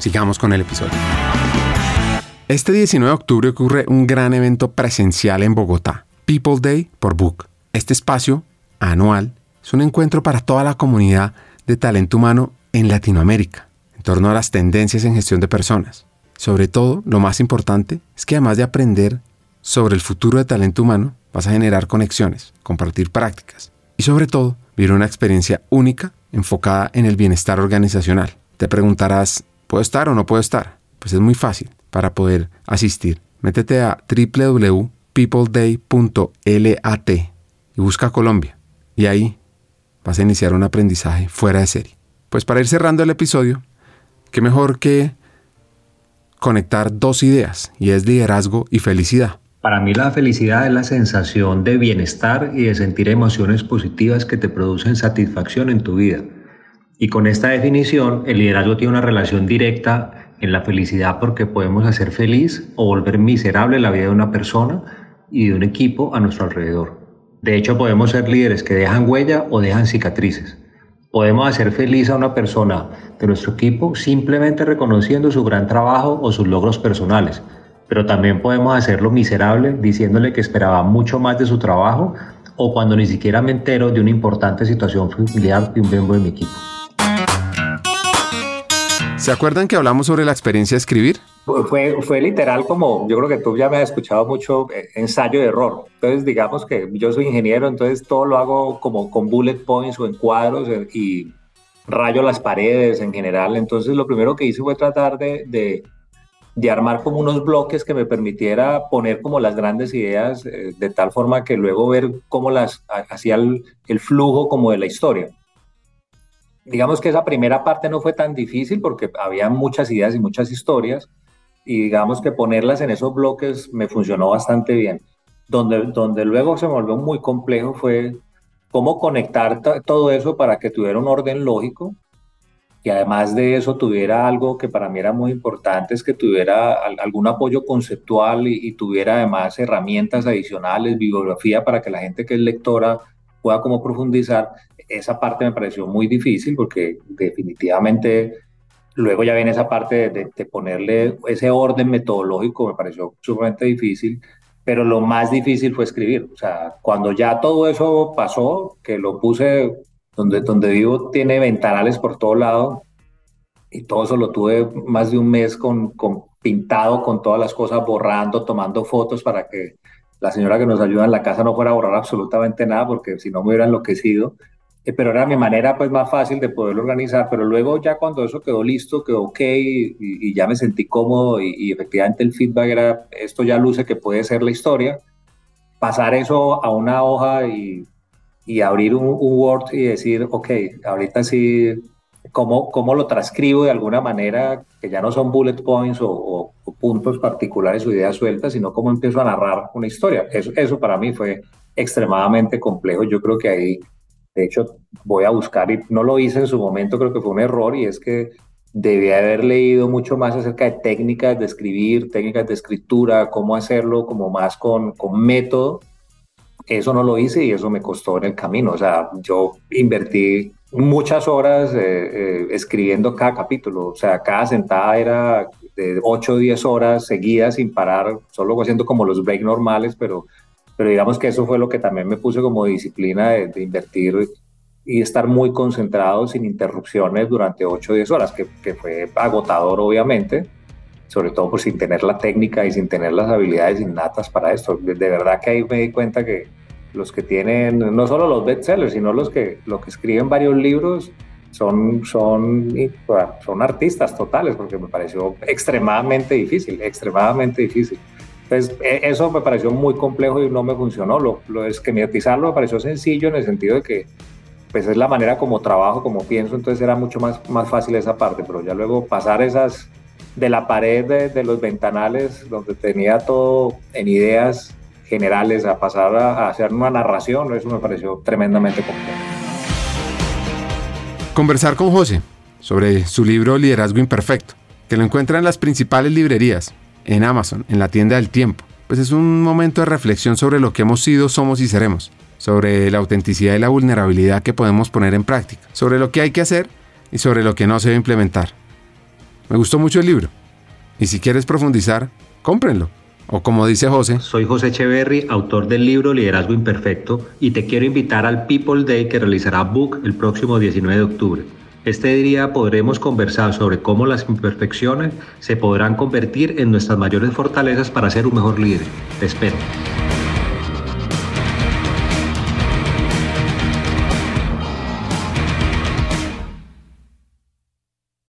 Sigamos con el episodio. Este 19 de octubre ocurre un gran evento presencial en Bogotá, People Day por Book. Este espacio anual es un encuentro para toda la comunidad de talento humano en Latinoamérica, en torno a las tendencias en gestión de personas. Sobre todo, lo más importante es que además de aprender sobre el futuro de talento humano, vas a generar conexiones, compartir prácticas y sobre todo, vivir una experiencia única enfocada en el bienestar organizacional. Te preguntarás, ¿puedo estar o no puedo estar? Pues es muy fácil para poder asistir. Métete a www.peopleday.lat y busca Colombia. Y ahí vas a iniciar un aprendizaje fuera de serie. Pues para ir cerrando el episodio, qué mejor que conectar dos ideas, y es liderazgo y felicidad. Para mí la felicidad es la sensación de bienestar y de sentir emociones positivas que te producen satisfacción en tu vida. Y con esta definición, el liderazgo tiene una relación directa en la felicidad porque podemos hacer feliz o volver miserable la vida de una persona y de un equipo a nuestro alrededor. De hecho, podemos ser líderes que dejan huella o dejan cicatrices. Podemos hacer feliz a una persona de nuestro equipo simplemente reconociendo su gran trabajo o sus logros personales pero también podemos hacerlo miserable diciéndole que esperaba mucho más de su trabajo o cuando ni siquiera me entero de una importante situación familiar de un miembro de mi equipo. ¿Se acuerdan que hablamos sobre la experiencia de escribir? Fue, fue literal como, yo creo que tú ya me has escuchado mucho eh, ensayo de error. Entonces, digamos que yo soy ingeniero, entonces todo lo hago como con bullet points o en cuadros eh, y rayo las paredes en general. Entonces, lo primero que hice fue tratar de, de de armar como unos bloques que me permitiera poner como las grandes ideas eh, de tal forma que luego ver cómo las hacía el, flujo como de la historia. Digamos que esa primera parte no fue tan difícil porque había muchas ideas y muchas historias y digamos que ponerlas en esos bloques me funcionó bastante bien. Donde, donde luego se volvió muy complejo fue cómo conectar todo eso para que tuviera un orden lógico y además de eso tuviera algo que para mí era muy importante, es que tuviera algún apoyo conceptual y, y, tuviera además herramientas adicionales, bibliografía para que la gente que es lectora pueda como profundizar. Esa parte me pareció muy difícil porque definitivamente luego ya viene esa parte de, de ponerle ese orden metodológico, me pareció sumamente difícil pero lo más difícil fue escribir. O sea, cuando ya todo eso pasó, que lo puse donde, donde vivo, tiene ventanales por todo lado, y todo eso lo tuve más de un mes con, con pintado, con todas las cosas borrando, tomando fotos para que la señora que nos ayuda en la casa no fuera a borrar absolutamente nada, porque si no me hubiera enloquecido. Eh, pero era mi manera pues más fácil de poderlo organizar, pero luego ya cuando eso quedó listo, quedó ok y, ya me sentí cómodo y, efectivamente el feedback era, esto ya luce que puede ser la historia, pasar eso a una hoja y, y abrir un, Word y decir, ok, ahorita sí, ¿cómo, ¿cómo lo transcribo de alguna manera, que ya no son bullet points o, o, puntos particulares o ideas sueltas, sino cómo empiezo a narrar una historia? Eso, eso para mí fue extremadamente complejo, yo creo que ahí de hecho, voy a buscar y no lo hice en su momento, creo que fue un error y es que debía haber leído mucho más acerca de técnicas de escribir, técnicas de escritura, cómo hacerlo como más con, con método. Eso no lo hice y eso me costó en el camino. O sea, yo invertí muchas horas eh, eh, escribiendo cada capítulo. O sea, cada sentada era de 8 o 10 horas seguidas sin parar, solo haciendo como los breaks normales, pero pero digamos que eso fue lo que también me puse como disciplina de, invertir y estar muy concentrado sin interrupciones durante 8 o 10 horas, que, que, fue agotador obviamente, sobre todo por sin tener la técnica y sin tener las habilidades innatas para esto. De, verdad que ahí me di cuenta que los que tienen, no solo los bestsellers, sino los que, los que escriben varios libros, son, son, son artistas totales, porque me pareció extremadamente difícil, extremadamente difícil. Entonces, e, eso me pareció muy complejo y no me funcionó. Lo, lo esquematizarlo me pareció sencillo en el sentido de que pues es la manera como trabajo, como pienso, entonces era mucho más, más fácil esa parte, pero ya luego pasar esas de la pared de, los ventanales donde tenía todo en ideas generales a pasar a, a hacer una narración, eso me pareció tremendamente complejo. Conversar con José sobre su libro Liderazgo Imperfecto, que lo encuentra en las principales librerías, en Amazon, en la tienda del tiempo. Pues es un momento de reflexión sobre lo que hemos sido, somos y seremos, sobre la autenticidad y la vulnerabilidad que podemos poner en práctica, sobre lo que hay que hacer y sobre lo que no se debe implementar. Me gustó mucho el libro. Y si quieres profundizar, cómprenlo. O como dice José. Soy José Echeverry, autor del libro Liderazgo Imperfecto, y te quiero invitar al People Day que realizará Book el próximo 19 de octubre. Este día podremos conversar sobre cómo las imperfecciones se podrán convertir en nuestras mayores fortalezas para ser un mejor líder. Te espero.